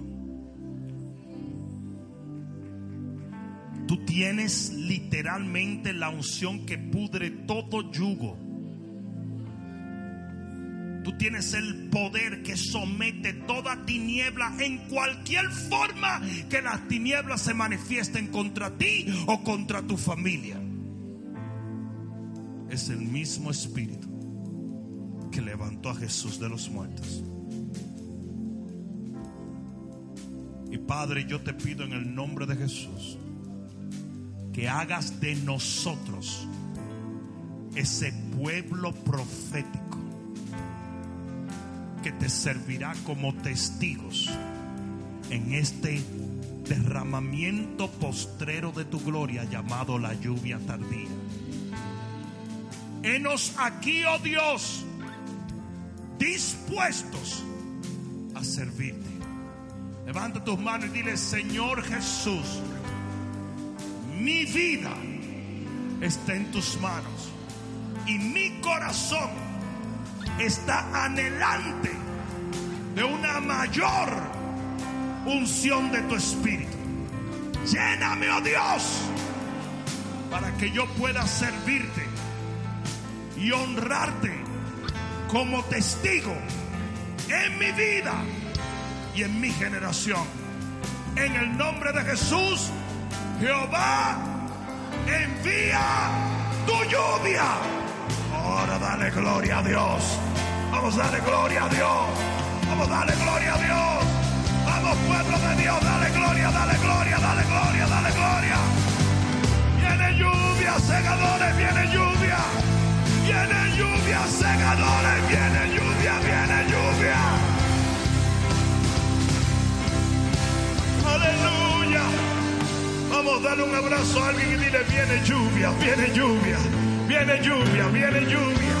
Tú tienes literalmente la unción que pudre todo yugo. Tienes el poder que somete toda tiniebla en cualquier forma que las tinieblas se manifiesten contra ti o contra tu familia. Es el mismo espíritu que levantó a Jesús de los muertos. Y Padre, yo te pido en el nombre de Jesús que hagas de nosotros ese pueblo profético servirá como testigos en este derramamiento postrero de tu gloria llamado la lluvia tardía. Henos aquí, oh Dios, dispuestos a servirte. Levanta tus manos y dile, Señor Jesús, mi vida está en tus manos y mi corazón está anhelante de una mayor unción de tu espíritu. Lléname, oh Dios, para que yo pueda servirte y honrarte como testigo en mi vida y en mi generación. En el nombre de Jesús, Jehová envía tu lluvia. Ahora dale gloria a Dios. Vamos a darle gloria a Dios. Darle gloria a Dios. Vamos pueblo de Dios, dale gloria, dale gloria, dale gloria, dale gloria. Viene lluvia, segadores, viene lluvia. Viene lluvia, segadores, viene lluvia, viene lluvia. Aleluya. Vamos a darle un abrazo a alguien y dile, viene lluvia, viene lluvia, viene lluvia, viene lluvia.